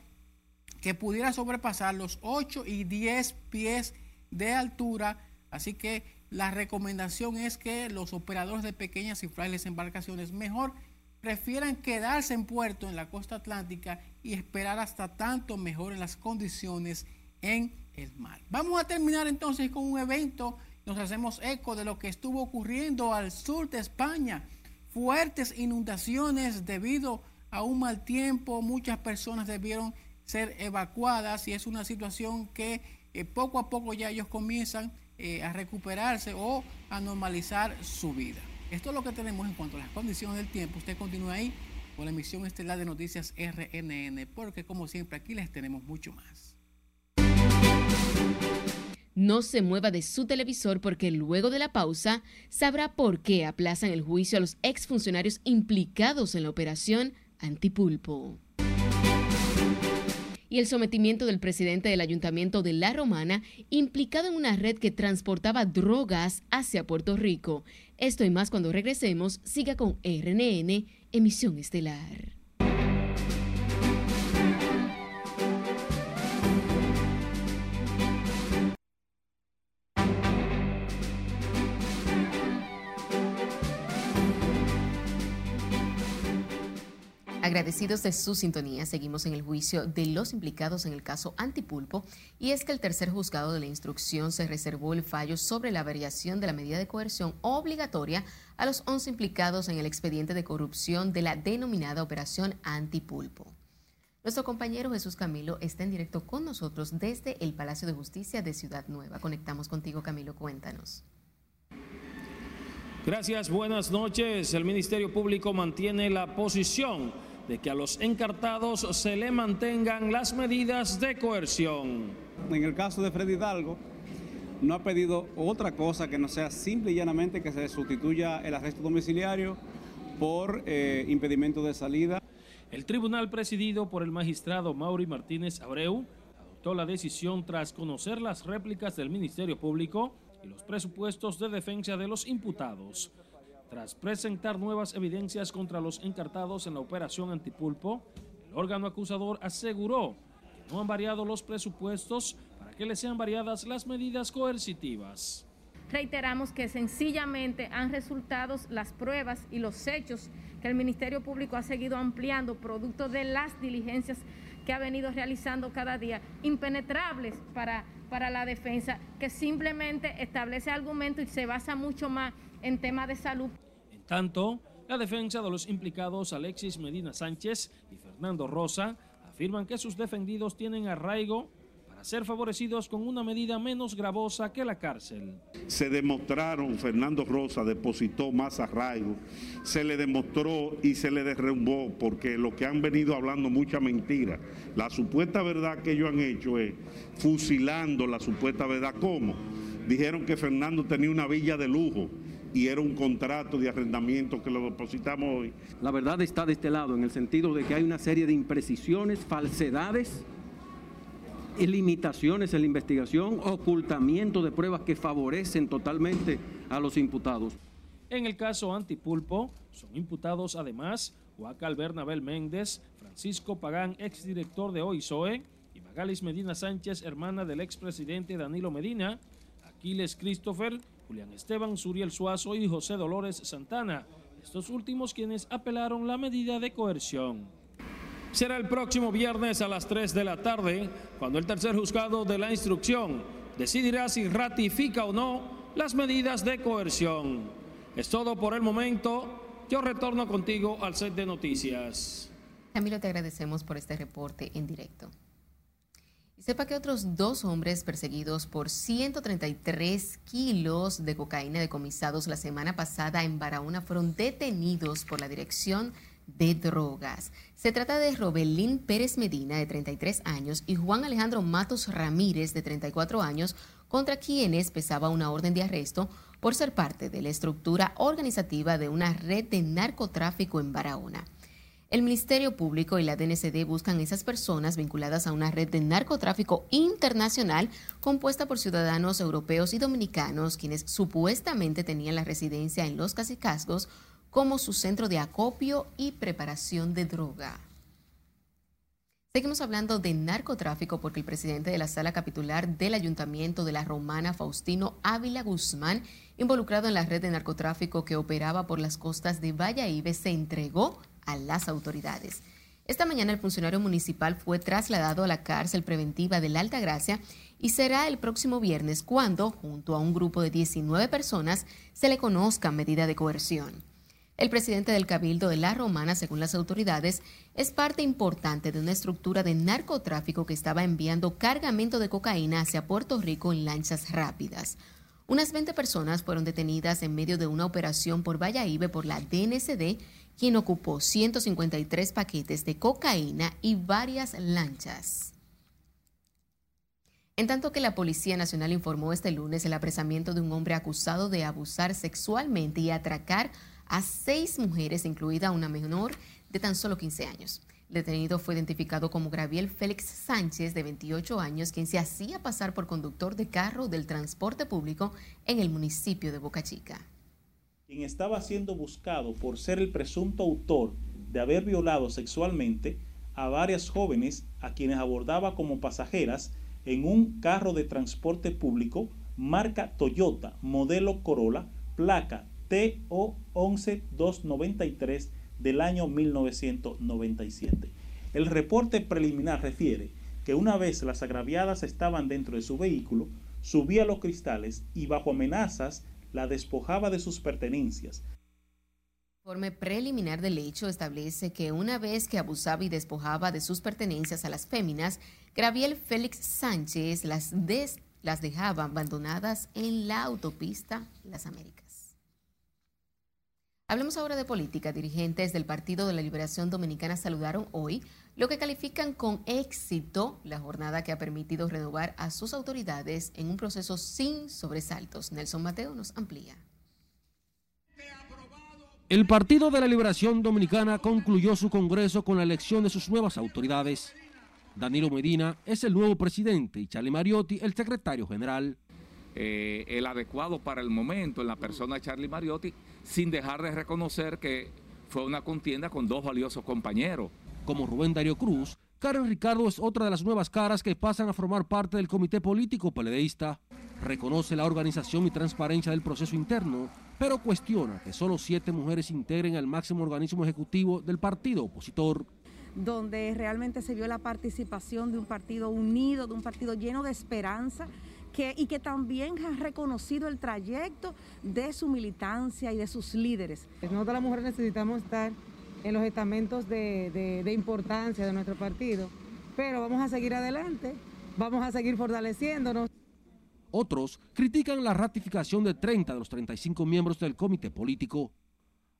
que pudiera sobrepasar los 8 y 10 pies de altura. Así que la recomendación es que los operadores de pequeñas y frágiles embarcaciones mejor prefieran quedarse en puerto en la costa atlántica y esperar hasta tanto mejoren las condiciones en el mar. Vamos a terminar entonces con un evento. Nos hacemos eco de lo que estuvo ocurriendo al sur de España fuertes inundaciones debido a un mal tiempo. Muchas personas debieron ser evacuadas y es una situación que eh, poco a poco ya ellos comienzan eh, a recuperarse o a normalizar su vida. Esto es lo que tenemos en cuanto a las condiciones del tiempo. Usted continúa ahí con la emisión estelar de noticias RNN, porque como siempre aquí les tenemos mucho más. No se mueva de su televisor porque luego de la pausa sabrá por qué aplazan el juicio a los exfuncionarios implicados en la operación Antipulpo. Y el sometimiento del presidente del ayuntamiento de La Romana, implicado en una red que transportaba drogas hacia Puerto Rico. Esto y más cuando regresemos, siga con RNN, emisión estelar. Agradecidos de su sintonía, seguimos en el juicio de los implicados en el caso Antipulpo y es que el tercer juzgado de la instrucción se reservó el fallo sobre la variación de la medida de coerción obligatoria a los 11 implicados en el expediente de corrupción de la denominada Operación Antipulpo. Nuestro compañero Jesús Camilo está en directo con nosotros desde el Palacio de Justicia de Ciudad Nueva. Conectamos contigo, Camilo, cuéntanos. Gracias, buenas noches. El Ministerio Público mantiene la posición de que a los encartados se le mantengan las medidas de coerción. En el caso de Freddy Hidalgo, no ha pedido otra cosa que no sea simple y llanamente que se sustituya el arresto domiciliario por eh, impedimento de salida. El tribunal presidido por el magistrado Mauri Martínez Abreu adoptó la decisión tras conocer las réplicas del Ministerio Público y los presupuestos de defensa de los imputados. Tras presentar nuevas evidencias contra los encartados en la operación Antipulpo, el órgano acusador aseguró que no han variado los presupuestos para que les sean variadas las medidas coercitivas. Reiteramos que sencillamente han resultado las pruebas y los hechos que el Ministerio Público ha seguido ampliando producto de las diligencias que ha venido realizando cada día, impenetrables para, para la defensa, que simplemente establece argumentos y se basa mucho más en temas de salud. Tanto, la defensa de los implicados Alexis Medina Sánchez y Fernando Rosa afirman que sus defendidos tienen arraigo para ser favorecidos con una medida menos gravosa que la cárcel. Se demostraron, Fernando Rosa depositó más arraigo, se le demostró y se le derrumbó porque lo que han venido hablando mucha mentira. La supuesta verdad que ellos han hecho es fusilando la supuesta verdad. ¿Cómo? Dijeron que Fernando tenía una villa de lujo y era un contrato de arrendamiento que lo depositamos hoy. La verdad está de este lado, en el sentido de que hay una serie de imprecisiones, falsedades, y limitaciones en la investigación, ocultamiento de pruebas que favorecen totalmente a los imputados. En el caso Antipulpo, son imputados además Huacal Bernabel Méndez, Francisco Pagán, exdirector de OISOE, y Magalis Medina Sánchez, hermana del expresidente Danilo Medina, Aquiles Christopher, Julián Esteban, Suriel Suazo y José Dolores Santana, estos últimos quienes apelaron la medida de coerción. Será el próximo viernes a las 3 de la tarde cuando el tercer juzgado de la instrucción decidirá si ratifica o no las medidas de coerción. Es todo por el momento. Yo retorno contigo al set de noticias. Camilo, te agradecemos por este reporte en directo. Y sepa que otros dos hombres perseguidos por 133 kilos de cocaína decomisados la semana pasada en Barahona fueron detenidos por la Dirección de Drogas. Se trata de Robelín Pérez Medina, de 33 años, y Juan Alejandro Matos Ramírez, de 34 años, contra quienes pesaba una orden de arresto por ser parte de la estructura organizativa de una red de narcotráfico en Barahona. El Ministerio Público y la DNCD buscan esas personas vinculadas a una red de narcotráfico internacional compuesta por ciudadanos europeos y dominicanos, quienes supuestamente tenían la residencia en los cacicazgos como su centro de acopio y preparación de droga. Seguimos hablando de narcotráfico porque el presidente de la sala capitular del Ayuntamiento de la Romana, Faustino Ávila Guzmán, involucrado en la red de narcotráfico que operaba por las costas de Valladolid, se entregó a las autoridades. Esta mañana el funcionario municipal fue trasladado a la cárcel preventiva de la Alta Gracia y será el próximo viernes cuando, junto a un grupo de 19 personas, se le conozca medida de coerción. El presidente del Cabildo de la Romana, según las autoridades, es parte importante de una estructura de narcotráfico que estaba enviando cargamento de cocaína hacia Puerto Rico en lanchas rápidas. Unas 20 personas fueron detenidas en medio de una operación por Valladolid por la DNCD, quien ocupó 153 paquetes de cocaína y varias lanchas. En tanto que la Policía Nacional informó este lunes el apresamiento de un hombre acusado de abusar sexualmente y atracar a seis mujeres, incluida una menor de tan solo 15 años. El detenido fue identificado como Graviel Félix Sánchez, de 28 años, quien se hacía pasar por conductor de carro del transporte público en el municipio de Boca Chica. Quien estaba siendo buscado por ser el presunto autor de haber violado sexualmente a varias jóvenes a quienes abordaba como pasajeras en un carro de transporte público marca Toyota, modelo Corolla, placa TO 11293 del año 1997. El reporte preliminar refiere que una vez las agraviadas estaban dentro de su vehículo, subía los cristales y bajo amenazas la despojaba de sus pertenencias. El informe preliminar del hecho establece que una vez que abusaba y despojaba de sus pertenencias a las féminas, Graviel Félix Sánchez las, las dejaba abandonadas en la autopista Las Américas. Hablemos ahora de política. Dirigentes del Partido de la Liberación Dominicana saludaron hoy lo que califican con éxito la jornada que ha permitido renovar a sus autoridades en un proceso sin sobresaltos. Nelson Mateo nos amplía. El Partido de la Liberación Dominicana concluyó su congreso con la elección de sus nuevas autoridades. Danilo Medina es el nuevo presidente y Charlie Mariotti el secretario general. Eh, el adecuado para el momento en la persona de Charlie Mariotti, sin dejar de reconocer que fue una contienda con dos valiosos compañeros. Como Rubén Darío Cruz, Karen Ricardo es otra de las nuevas caras que pasan a formar parte del comité político peledeísta. Reconoce la organización y transparencia del proceso interno, pero cuestiona que solo siete mujeres integren el máximo organismo ejecutivo del partido opositor donde realmente se vio la participación de un partido unido, de un partido lleno de esperanza. Que, y que también ha reconocido el trayecto de su militancia y de sus líderes. Nosotros las mujeres necesitamos estar en los estamentos de, de importancia de nuestro partido, pero vamos a seguir adelante, vamos a seguir fortaleciéndonos. Otros critican la ratificación de 30 de los 35 miembros del comité político.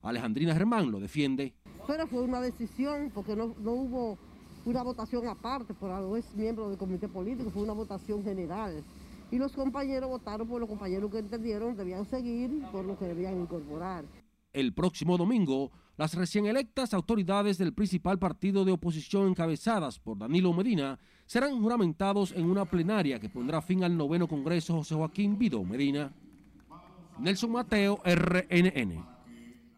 Alejandrina Germán lo defiende. Pero fue una decisión porque no, hubo una votación aparte por los miembros del comité político, fue una votación general. Y los compañeros votaron por los compañeros que entendieron debían seguir por lo que debían incorporar. El próximo domingo, las recién electas autoridades del principal partido de oposición encabezadas por Danilo Medina serán juramentados en una plenaria que pondrá fin al noveno Congreso José Joaquín Vido Medina. Nelson Mateo, RNN.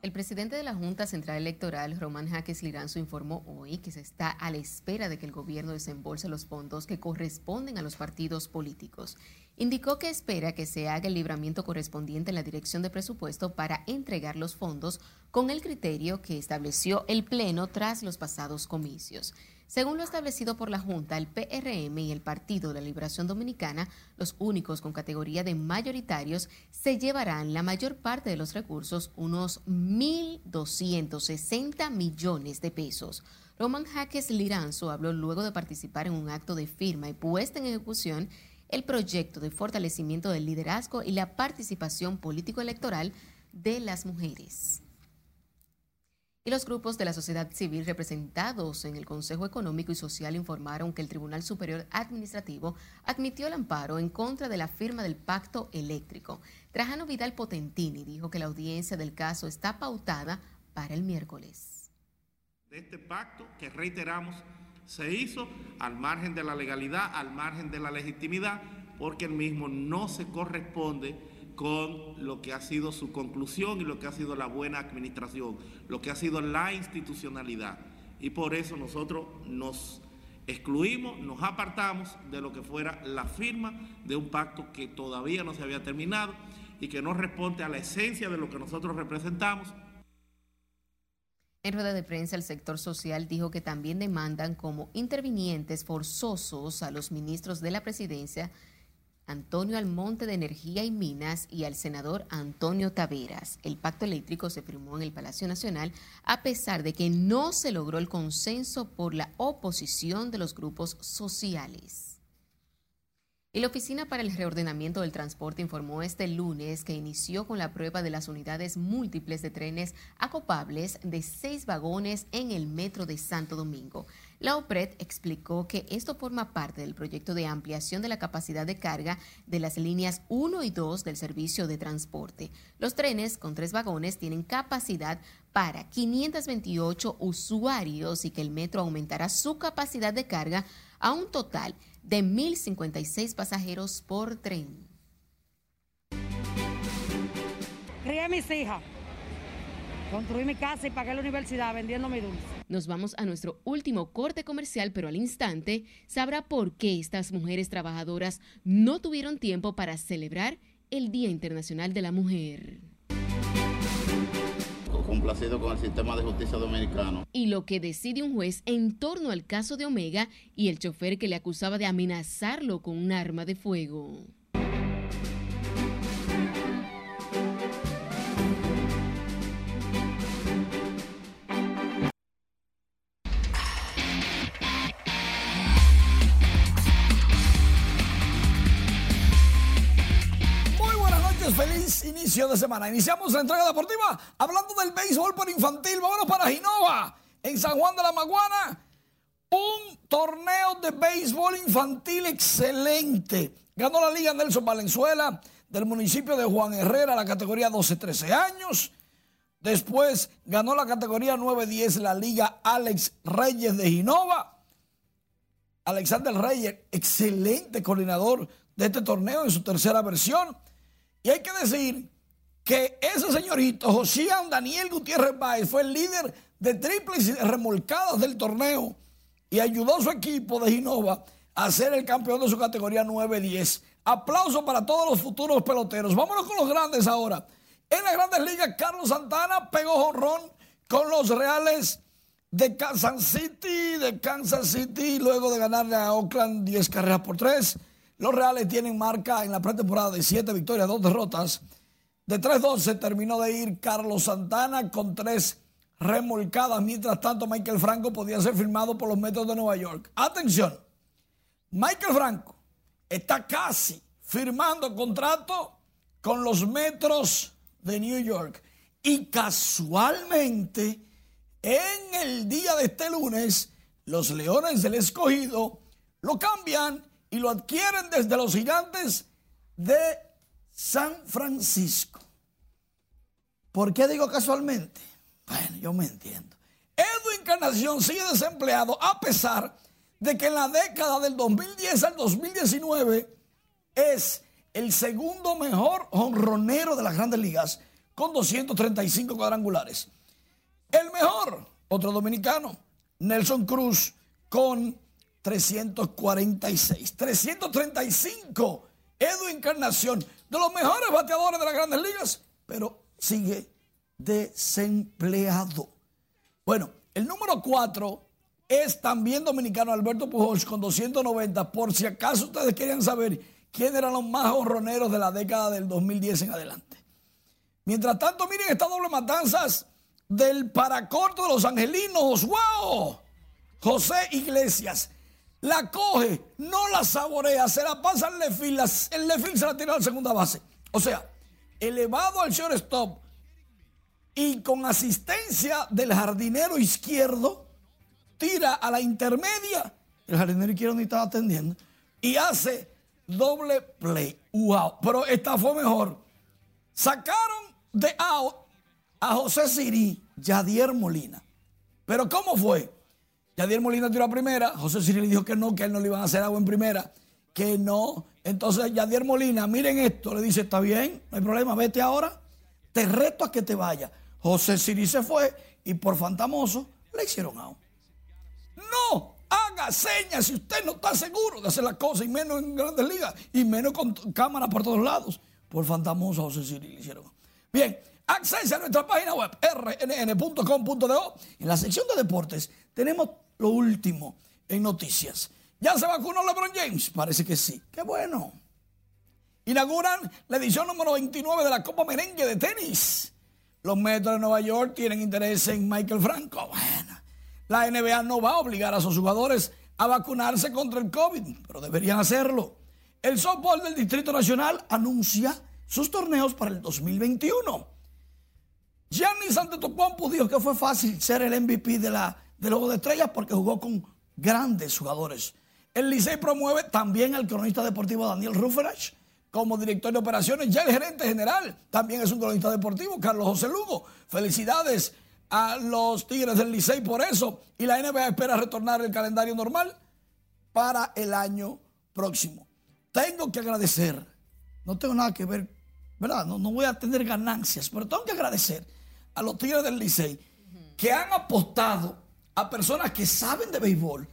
El presidente de la Junta Central Electoral, Román Jaques Liranzo, informó hoy que se está a la espera de que el gobierno desembolse los fondos que corresponden a los partidos políticos. Indicó que espera que se haga el libramiento correspondiente en la dirección de presupuesto para entregar los fondos con el criterio que estableció el Pleno tras los pasados comicios. Según lo establecido por la Junta, el PRM y el Partido de la Liberación Dominicana, los únicos con categoría de mayoritarios, se llevarán la mayor parte de los recursos, unos 1.260 millones de pesos. Roman Jaques Liranzo habló luego de participar en un acto de firma y puesta en ejecución el proyecto de fortalecimiento del liderazgo y la participación político-electoral de las mujeres y los grupos de la sociedad civil representados en el Consejo Económico y Social informaron que el Tribunal Superior Administrativo admitió el amparo en contra de la firma del pacto eléctrico. Trajano Vidal Potentini dijo que la audiencia del caso está pautada para el miércoles. De este pacto que reiteramos se hizo al margen de la legalidad, al margen de la legitimidad, porque el mismo no se corresponde con lo que ha sido su conclusión y lo que ha sido la buena administración, lo que ha sido la institucionalidad. Y por eso nosotros nos excluimos, nos apartamos de lo que fuera la firma de un pacto que todavía no se había terminado y que no responde a la esencia de lo que nosotros representamos. En rueda de prensa, el sector social dijo que también demandan como intervinientes forzosos a los ministros de la presidencia Antonio Almonte de Energía y Minas y al senador Antonio Taveras. El pacto eléctrico se firmó en el Palacio Nacional a pesar de que no se logró el consenso por la oposición de los grupos sociales. Y la Oficina para el Reordenamiento del Transporte informó este lunes que inició con la prueba de las unidades múltiples de trenes acopables de seis vagones en el metro de Santo Domingo. La OPRED explicó que esto forma parte del proyecto de ampliación de la capacidad de carga de las líneas 1 y 2 del servicio de transporte. Los trenes con tres vagones tienen capacidad para 528 usuarios y que el metro aumentará su capacidad de carga a un total de 1.056 pasajeros por tren. A mis hijas, construí mi casa y pagué la universidad vendiendo mi dulce. Nos vamos a nuestro último corte comercial, pero al instante sabrá por qué estas mujeres trabajadoras no tuvieron tiempo para celebrar el Día Internacional de la Mujer complacido con el sistema de justicia dominicano. Y lo que decide un juez en torno al caso de Omega y el chofer que le acusaba de amenazarlo con un arma de fuego. Inicio de semana. Iniciamos la entrega deportiva hablando del béisbol por infantil. Vámonos para Ginova, en San Juan de la Maguana. Un torneo de béisbol infantil excelente. Ganó la Liga Nelson Valenzuela del municipio de Juan Herrera, la categoría 12-13 años. Después ganó la categoría 9-10 la Liga Alex Reyes de Ginova. Alexander Reyes, excelente coordinador de este torneo en su tercera versión. Y hay que decir que ese señorito, Josían Daniel Gutiérrez Báez, fue el líder de triples y remolcadas del torneo y ayudó a su equipo de Ginova a ser el campeón de su categoría 9-10. Aplauso para todos los futuros peloteros. Vámonos con los grandes ahora. En las grandes ligas, Carlos Santana pegó jonrón con los Reales de Kansas City, de Kansas City, luego de ganarle a Oakland 10 carreras por 3. Los Reales tienen marca en la pretemporada de 7 victorias, 2 derrotas. De 3-2 se terminó de ir Carlos Santana con 3 remolcadas. Mientras tanto, Michael Franco podía ser firmado por los Metros de Nueva York. Atención, Michael Franco está casi firmando contrato con los Metros de New York. Y casualmente, en el día de este lunes, los Leones del Escogido lo cambian y lo adquieren desde los gigantes de San Francisco. ¿Por qué digo casualmente? Bueno, yo me entiendo. Edwin Encarnación sigue desempleado a pesar de que en la década del 2010 al 2019 es el segundo mejor honronero de las grandes ligas con 235 cuadrangulares. El mejor, otro dominicano, Nelson Cruz, con 346. 335, Edwin Encarnación, de los mejores bateadores de las grandes ligas, pero sigue desempleado. Bueno, el número 4 es también dominicano Alberto Pujols con 290. Por si acaso ustedes querían saber quién eran los más honroneros de la década del 2010 en adelante. Mientras tanto, miren esta doble matanzas del paracorto de los angelinos. ¡Wow! José Iglesias la coge, no la saborea, se la pasa al lefil, el lefil se la tira a la segunda base. O sea, elevado al shortstop y con asistencia del jardinero izquierdo, tira a la intermedia, el jardinero izquierdo ni estaba atendiendo, y hace doble play. ¡Wow! Pero esta fue mejor. Sacaron de out a José Siri, Yadier Molina. Pero ¿cómo fue? Yadier Molina tiró a primera, José Siri le dijo que no, que él no le iban a hacer agua en primera, que no. Entonces Yadier Molina, miren esto, le dice, está bien, no hay problema, vete ahora, te reto a que te vaya. José Siri se fue y por fantamoso le hicieron agua. No, haga señas si usted no está seguro de hacer las cosas, y menos en grandes ligas, y menos con cámaras por todos lados. Por fantamoso José Siri le hicieron agua. Bien, accese a nuestra página web rnn.com.do. En la sección de deportes tenemos lo último en noticias. ¿Ya se vacunó LeBron James? Parece que sí. Qué bueno. Inauguran la edición número 29 de la Copa Merengue de tenis. Los Metros de Nueva York tienen interés en Michael Franco. Bueno, la NBA no va a obligar a sus jugadores a vacunarse contra el COVID, pero deberían hacerlo. El softball del Distrito Nacional anuncia sus torneos para el 2021. Gianni Antetokounmpo dijo que fue fácil ser el MVP de la de Juego de Estrellas porque jugó con grandes jugadores. El Licey promueve también al cronista deportivo Daniel Ruferach como director de operaciones. Ya el gerente general también es un cronista deportivo, Carlos José Lugo. Felicidades a los Tigres del Licey por eso. Y la NBA espera retornar el calendario normal para el año próximo. Tengo que agradecer, no tengo nada que ver, ¿verdad? No, no voy a tener ganancias, pero tengo que agradecer a los Tigres del Licey que han apostado a personas que saben de béisbol,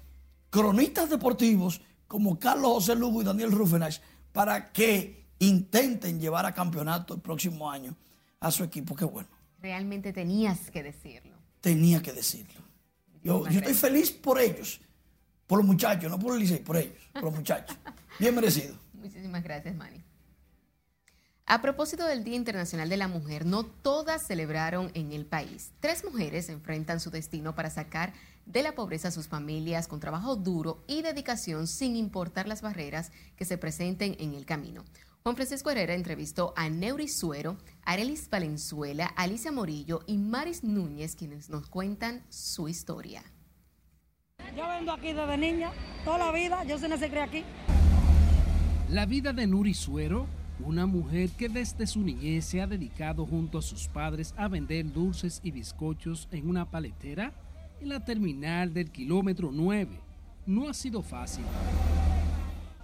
cronistas deportivos como Carlos José Lugo y Daniel Rufenach, para que intenten llevar a campeonato el próximo año a su equipo. Qué bueno. Realmente tenías que decirlo. Tenía que decirlo. Yo, yo estoy feliz por ellos, por los muchachos, no por el Licey, por ellos, por los muchachos. Bien merecido. Muchísimas gracias, Manny. A propósito del Día Internacional de la Mujer, no todas celebraron en el país. Tres mujeres enfrentan su destino para sacar de la pobreza a sus familias con trabajo duro y dedicación sin importar las barreras que se presenten en el camino. Juan Francisco Herrera entrevistó a Neuri Suero, Arelis Valenzuela, Alicia Morillo y Maris Núñez, quienes nos cuentan su historia. Yo vengo aquí desde niña, toda la vida, yo se nací aquí. La vida de Nuri Suero, una mujer que desde su niñez se ha dedicado junto a sus padres a vender dulces y bizcochos en una paletera en la terminal del kilómetro 9, no ha sido fácil.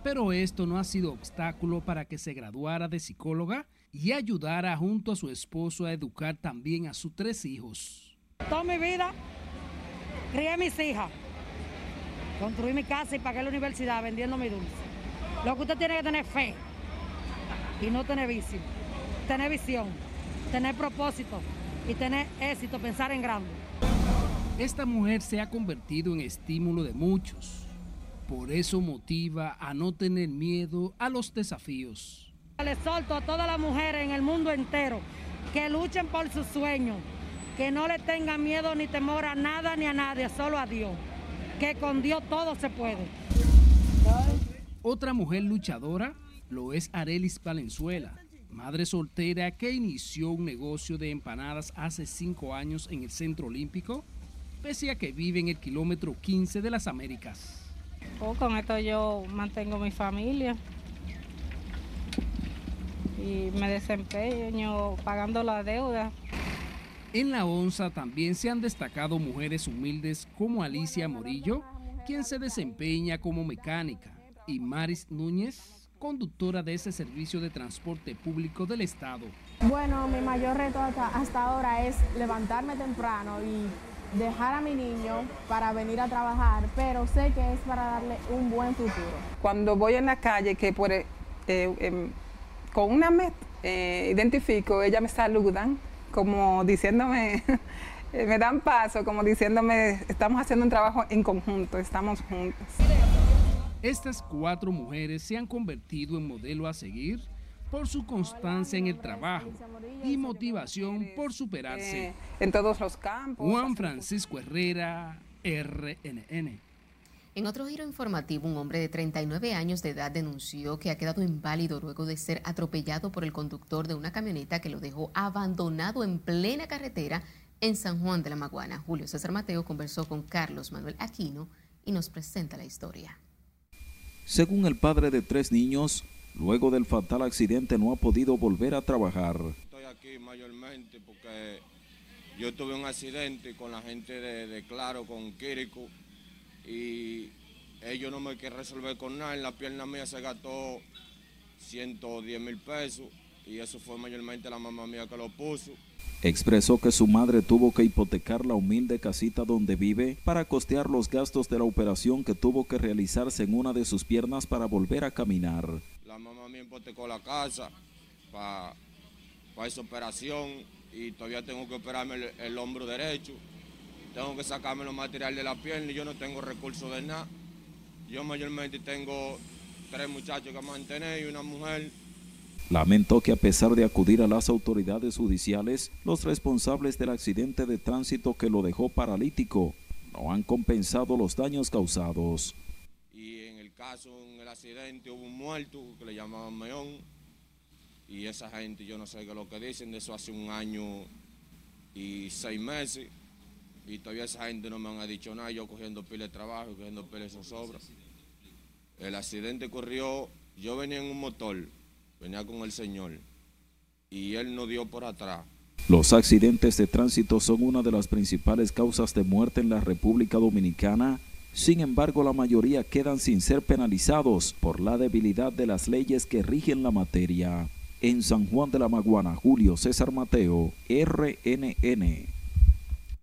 Pero esto no ha sido obstáculo para que se graduara de psicóloga y ayudara junto a su esposo a educar también a sus tres hijos. Toda mi vida crié a mis hijas, construí mi casa y pagué la universidad vendiendo mi dulce. Lo que usted tiene que tener fe y no tener vicio, tener visión, tener propósito y tener éxito, pensar en grande. Esta mujer se ha convertido en estímulo de muchos. Por eso motiva a no tener miedo a los desafíos. Le solto a todas las mujeres en el mundo entero que luchen por sus sueños, que no le tengan miedo ni temor a nada ni a nadie, solo a Dios, que con Dios todo se puede. Otra mujer luchadora lo es Arelis Valenzuela, madre soltera que inició un negocio de empanadas hace cinco años en el Centro Olímpico, pese a que vive en el kilómetro 15 de las Américas. Oh, con esto yo mantengo mi familia y me desempeño pagando la deuda. En la onza también se han destacado mujeres humildes como Alicia Morillo, quien se desempeña como mecánica, y Maris Núñez, conductora de ese servicio de transporte público del Estado. Bueno, mi mayor reto hasta, hasta ahora es levantarme temprano y dejar a mi niño para venir a trabajar, pero sé que es para darle un buen futuro. Cuando voy en la calle, que por, eh, eh, con una me eh, identifico, ellas me saludan como diciéndome, me dan paso, como diciéndome, estamos haciendo un trabajo en conjunto, estamos juntos. Estas cuatro mujeres se han convertido en modelo a seguir por su constancia en el trabajo y motivación por superarse. En todos los campos. Juan Francisco Herrera, RNN. En otro giro informativo, un hombre de 39 años de edad denunció que ha quedado inválido luego de ser atropellado por el conductor de una camioneta que lo dejó abandonado en plena carretera en San Juan de la Maguana. Julio César Mateo conversó con Carlos Manuel Aquino y nos presenta la historia. Según el padre de tres niños, luego del fatal accidente no ha podido volver a trabajar. Estoy aquí mayormente porque yo tuve un accidente con la gente de, Claro, con Quirico, y ellos no me quieren resolver con nada. La pierna mía se gastó 110 mil pesos y eso fue mayormente la mamá mía que lo puso. Expresó que su madre tuvo que hipotecar la humilde casita donde vive para costear los gastos de la operación que tuvo que realizarse en una de sus piernas para volver a caminar. La mamá mía hipotecó la casa para esa operación y todavía tengo que operarme el, el, hombro derecho. Tengo que sacarme los materiales de la pierna y yo no tengo recursos de nada. Yo mayormente tengo tres muchachos que mantener y una mujer Lamentó que a pesar de acudir a las autoridades judiciales, los responsables del accidente de tránsito que lo dejó paralítico no han compensado los daños causados. Y en el caso, en el accidente, hubo un muerto que le llamaban Meón. Y esa gente, yo no sé qué es lo que dicen, de eso hace un año y seis meses. Y todavía esa gente no me han dicho nada, yo cogiendo pila de trabajo, cogiendo pila de zozobra. El accidente ocurrió, yo venía en un motor, venía con el Señor y Él no dio por atrás. Los accidentes de tránsito son una de las principales causas de muerte en la República Dominicana. Sin embargo, la mayoría quedan sin ser penalizados por la debilidad de las leyes que rigen la materia. En San Juan de la Maguana, Julio César Mateo, RNN.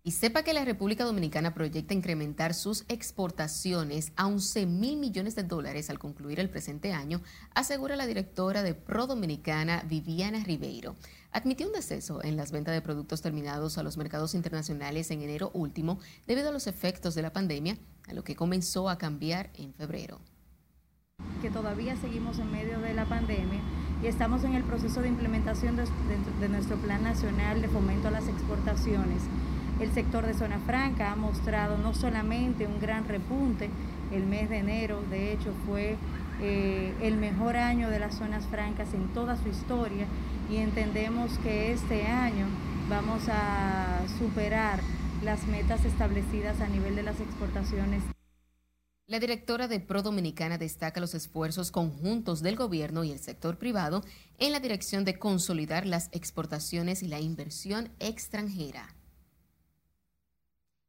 Y sepa que la República Dominicana proyecta incrementar sus exportaciones a 11 mil millones de dólares al concluir el presente año, asegura la directora de Pro Dominicana, Viviana Ribeiro. Admitió un deceso en las ventas de productos terminados a los mercados internacionales en enero último debido a los efectos de la pandemia, a lo que comenzó a cambiar en febrero. Que todavía seguimos en medio de la pandemia y estamos en el proceso de implementación de, de, nuestro Plan Nacional de Fomento a las Exportaciones. El sector de zona franca ha mostrado no solamente un gran repunte, el mes de enero de hecho fue eh, el mejor año de las zonas francas en toda su historia y entendemos que este año vamos a superar las metas establecidas a nivel de las exportaciones. La directora de Pro Dominicana destaca los esfuerzos conjuntos del gobierno y el sector privado en la dirección de consolidar las exportaciones y la inversión extranjera.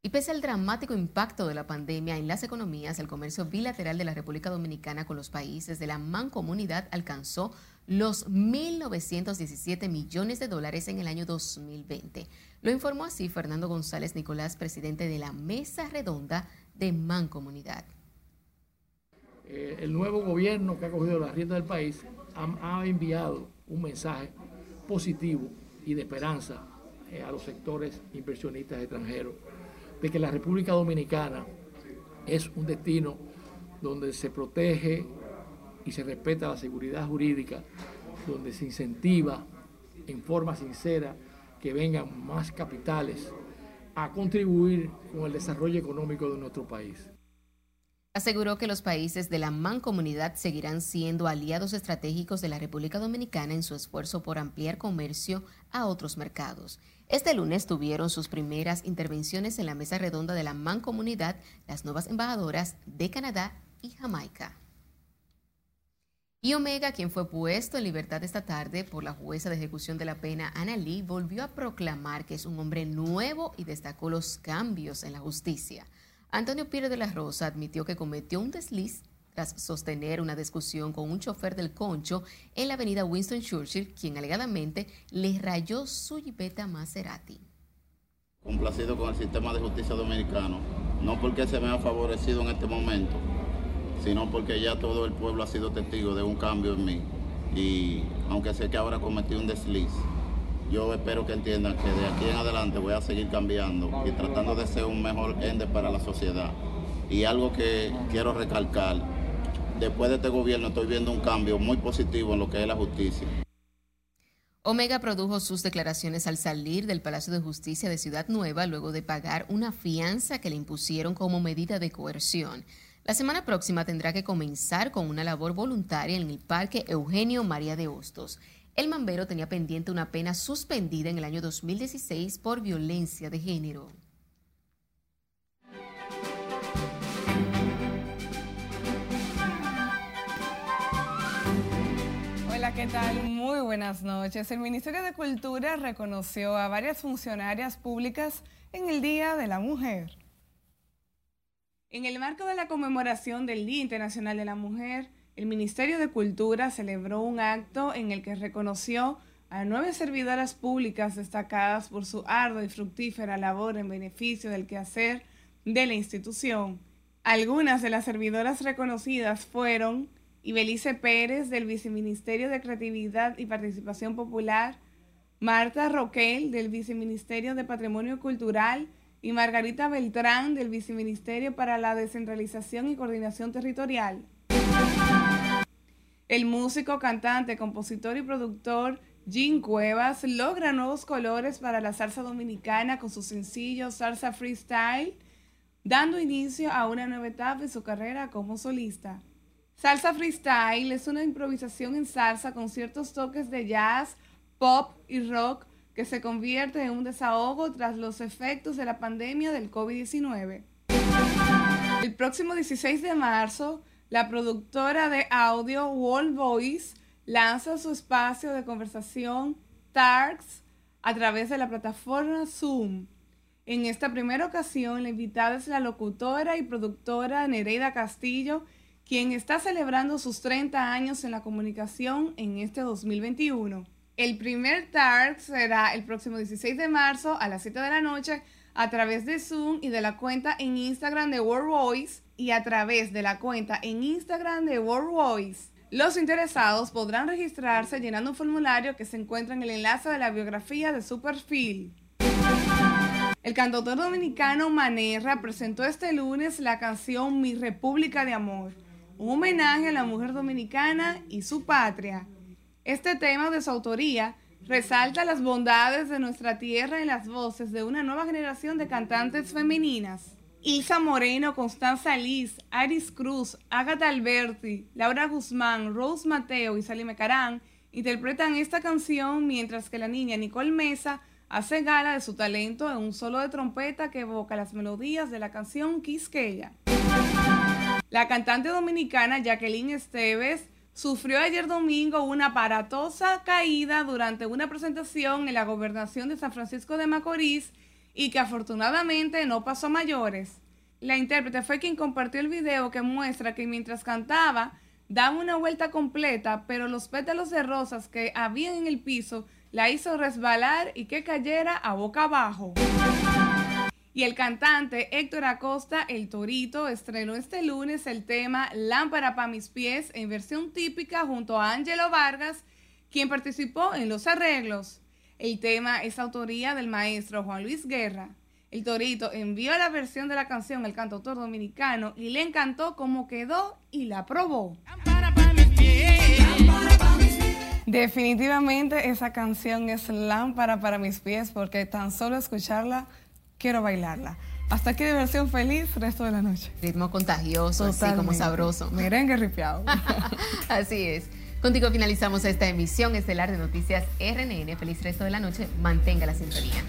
Y pese al dramático impacto de la pandemia en las economías, el comercio bilateral de la República Dominicana con los países de la mancomunidad alcanzó los 1.917 millones de dólares en el año 2020. Lo informó así Fernando González Nicolás, presidente de la Mesa Redonda de Mancomunidad. Eh, el nuevo gobierno que ha cogido la rienda del país ha, enviado un mensaje positivo y de esperanza eh, a los sectores inversionistas extranjeros de que la República Dominicana es un destino donde se protege y se respeta la seguridad jurídica, donde se incentiva en forma sincera que vengan más capitales a contribuir con el desarrollo económico de nuestro país. Aseguró que los países de la mancomunidad seguirán siendo aliados estratégicos de la República Dominicana en su esfuerzo por ampliar comercio a otros mercados. Este lunes tuvieron sus primeras intervenciones en la mesa redonda de la mancomunidad las nuevas embajadoras de Canadá y Jamaica. Y Omega, quien fue puesto en libertad esta tarde por la jueza de ejecución de la pena Ana Lee, volvió a proclamar que es un hombre nuevo y destacó los cambios en la justicia. Antonio Pires de la Rosa admitió que cometió un desliz tras sostener una discusión con un chofer del concho en la avenida Winston Churchill, quien alegadamente le rayó su jipeta Maserati. Complacido con el sistema de justicia dominicano, no porque se me ha favorecido en este momento, sino porque ya todo el pueblo ha sido testigo de un cambio en mí. Y aunque sé que ahora cometí un desliz, yo espero que entiendan que de aquí en adelante voy a seguir cambiando y tratando de ser un mejor ende para la sociedad. Y algo que quiero recalcar, después de este gobierno estoy viendo un cambio muy positivo en lo que es la justicia. Omega produjo sus declaraciones al salir del Palacio de Justicia de Ciudad Nueva luego de pagar una fianza que le impusieron como medida de coerción. La semana próxima tendrá que comenzar con una labor voluntaria en el Parque Eugenio María de Hostos. El Mambero tenía pendiente una pena suspendida en el año 2016 por violencia de género. Hola, ¿qué tal? Muy buenas noches. El Ministerio de Cultura reconoció a varias funcionarias públicas en el Día de la Mujer. En el marco de la conmemoración del Día Internacional de la Mujer, el Ministerio de Cultura celebró un acto en el que reconoció a nueve servidoras públicas destacadas por su ardua y fructífera labor en beneficio del quehacer de la institución. Algunas de las servidoras reconocidas fueron Ibelice Pérez del Viceministerio de Creatividad y Participación Popular, Marta Roquel del Viceministerio de Patrimonio Cultural y Margarita Beltrán del Viceministerio para la Descentralización y Coordinación Territorial. El músico, cantante, compositor y productor Jim Cuevas logra nuevos colores para la salsa dominicana con su sencillo Salsa Freestyle, dando inicio a una nueva etapa de su carrera como solista. Salsa Freestyle es una improvisación en salsa con ciertos toques de jazz, pop y rock que se convierte en un desahogo tras los efectos de la pandemia del COVID-19. El próximo 16 de marzo, la productora de audio World Voice lanza su espacio de conversación TARX a través de la plataforma Zoom. En esta primera ocasión, la invitada es la locutora y productora Nereida Castillo, quien está celebrando sus 30 años en la comunicación en este 2021. El primer TARX será el próximo 16 de marzo a las 7 de la noche a través de Zoom y de la cuenta en Instagram de World Voice y a través de la cuenta en Instagram de World Voice. Los interesados podrán registrarse llenando un formulario que se encuentra en el enlace de la biografía de su perfil. El cantautor dominicano Manerra presentó este lunes la canción Mi República de Amor, un homenaje a la mujer dominicana y su patria. Este tema de su autoría resalta las bondades de nuestra tierra en las voces de una nueva generación de cantantes femeninas. Ilsa Moreno, Constanza Liz, Aris Cruz, Agatha Alberti, Laura Guzmán, Rose Mateo y Salime Carán interpretan esta canción mientras que la niña Nicole Mesa hace gala de su talento en un solo de trompeta que evoca las melodías de la canción Quisqueya. La cantante dominicana Jacqueline Esteves sufrió ayer domingo una aparatosa caída durante una presentación en la gobernación de San Francisco de Macorís y que afortunadamente no pasó mayores. La intérprete fue quien compartió el video que muestra que mientras cantaba daba una vuelta completa, pero los pétalos de rosas que habían en el piso la hizo resbalar y que cayera a boca abajo. Y el cantante Héctor Acosta, el Torito, estrenó este lunes el tema Lámpara para mis pies en versión típica junto a Angelo Vargas, quien participó en los arreglos. El tema es autoría del maestro Juan Luis Guerra. El Torito envió la versión de la canción al cantautor dominicano y le encantó cómo quedó y la probó. Definitivamente esa canción es lámpara para mis pies porque tan solo escucharla quiero bailarla. Hasta aquí diversión feliz, resto de la noche. Ritmo contagioso, así como sabroso. Merengue ripiado. así es. Contigo finalizamos esta emisión estelar de Noticias RNN. Feliz resto de la noche. Mantenga la sintonía.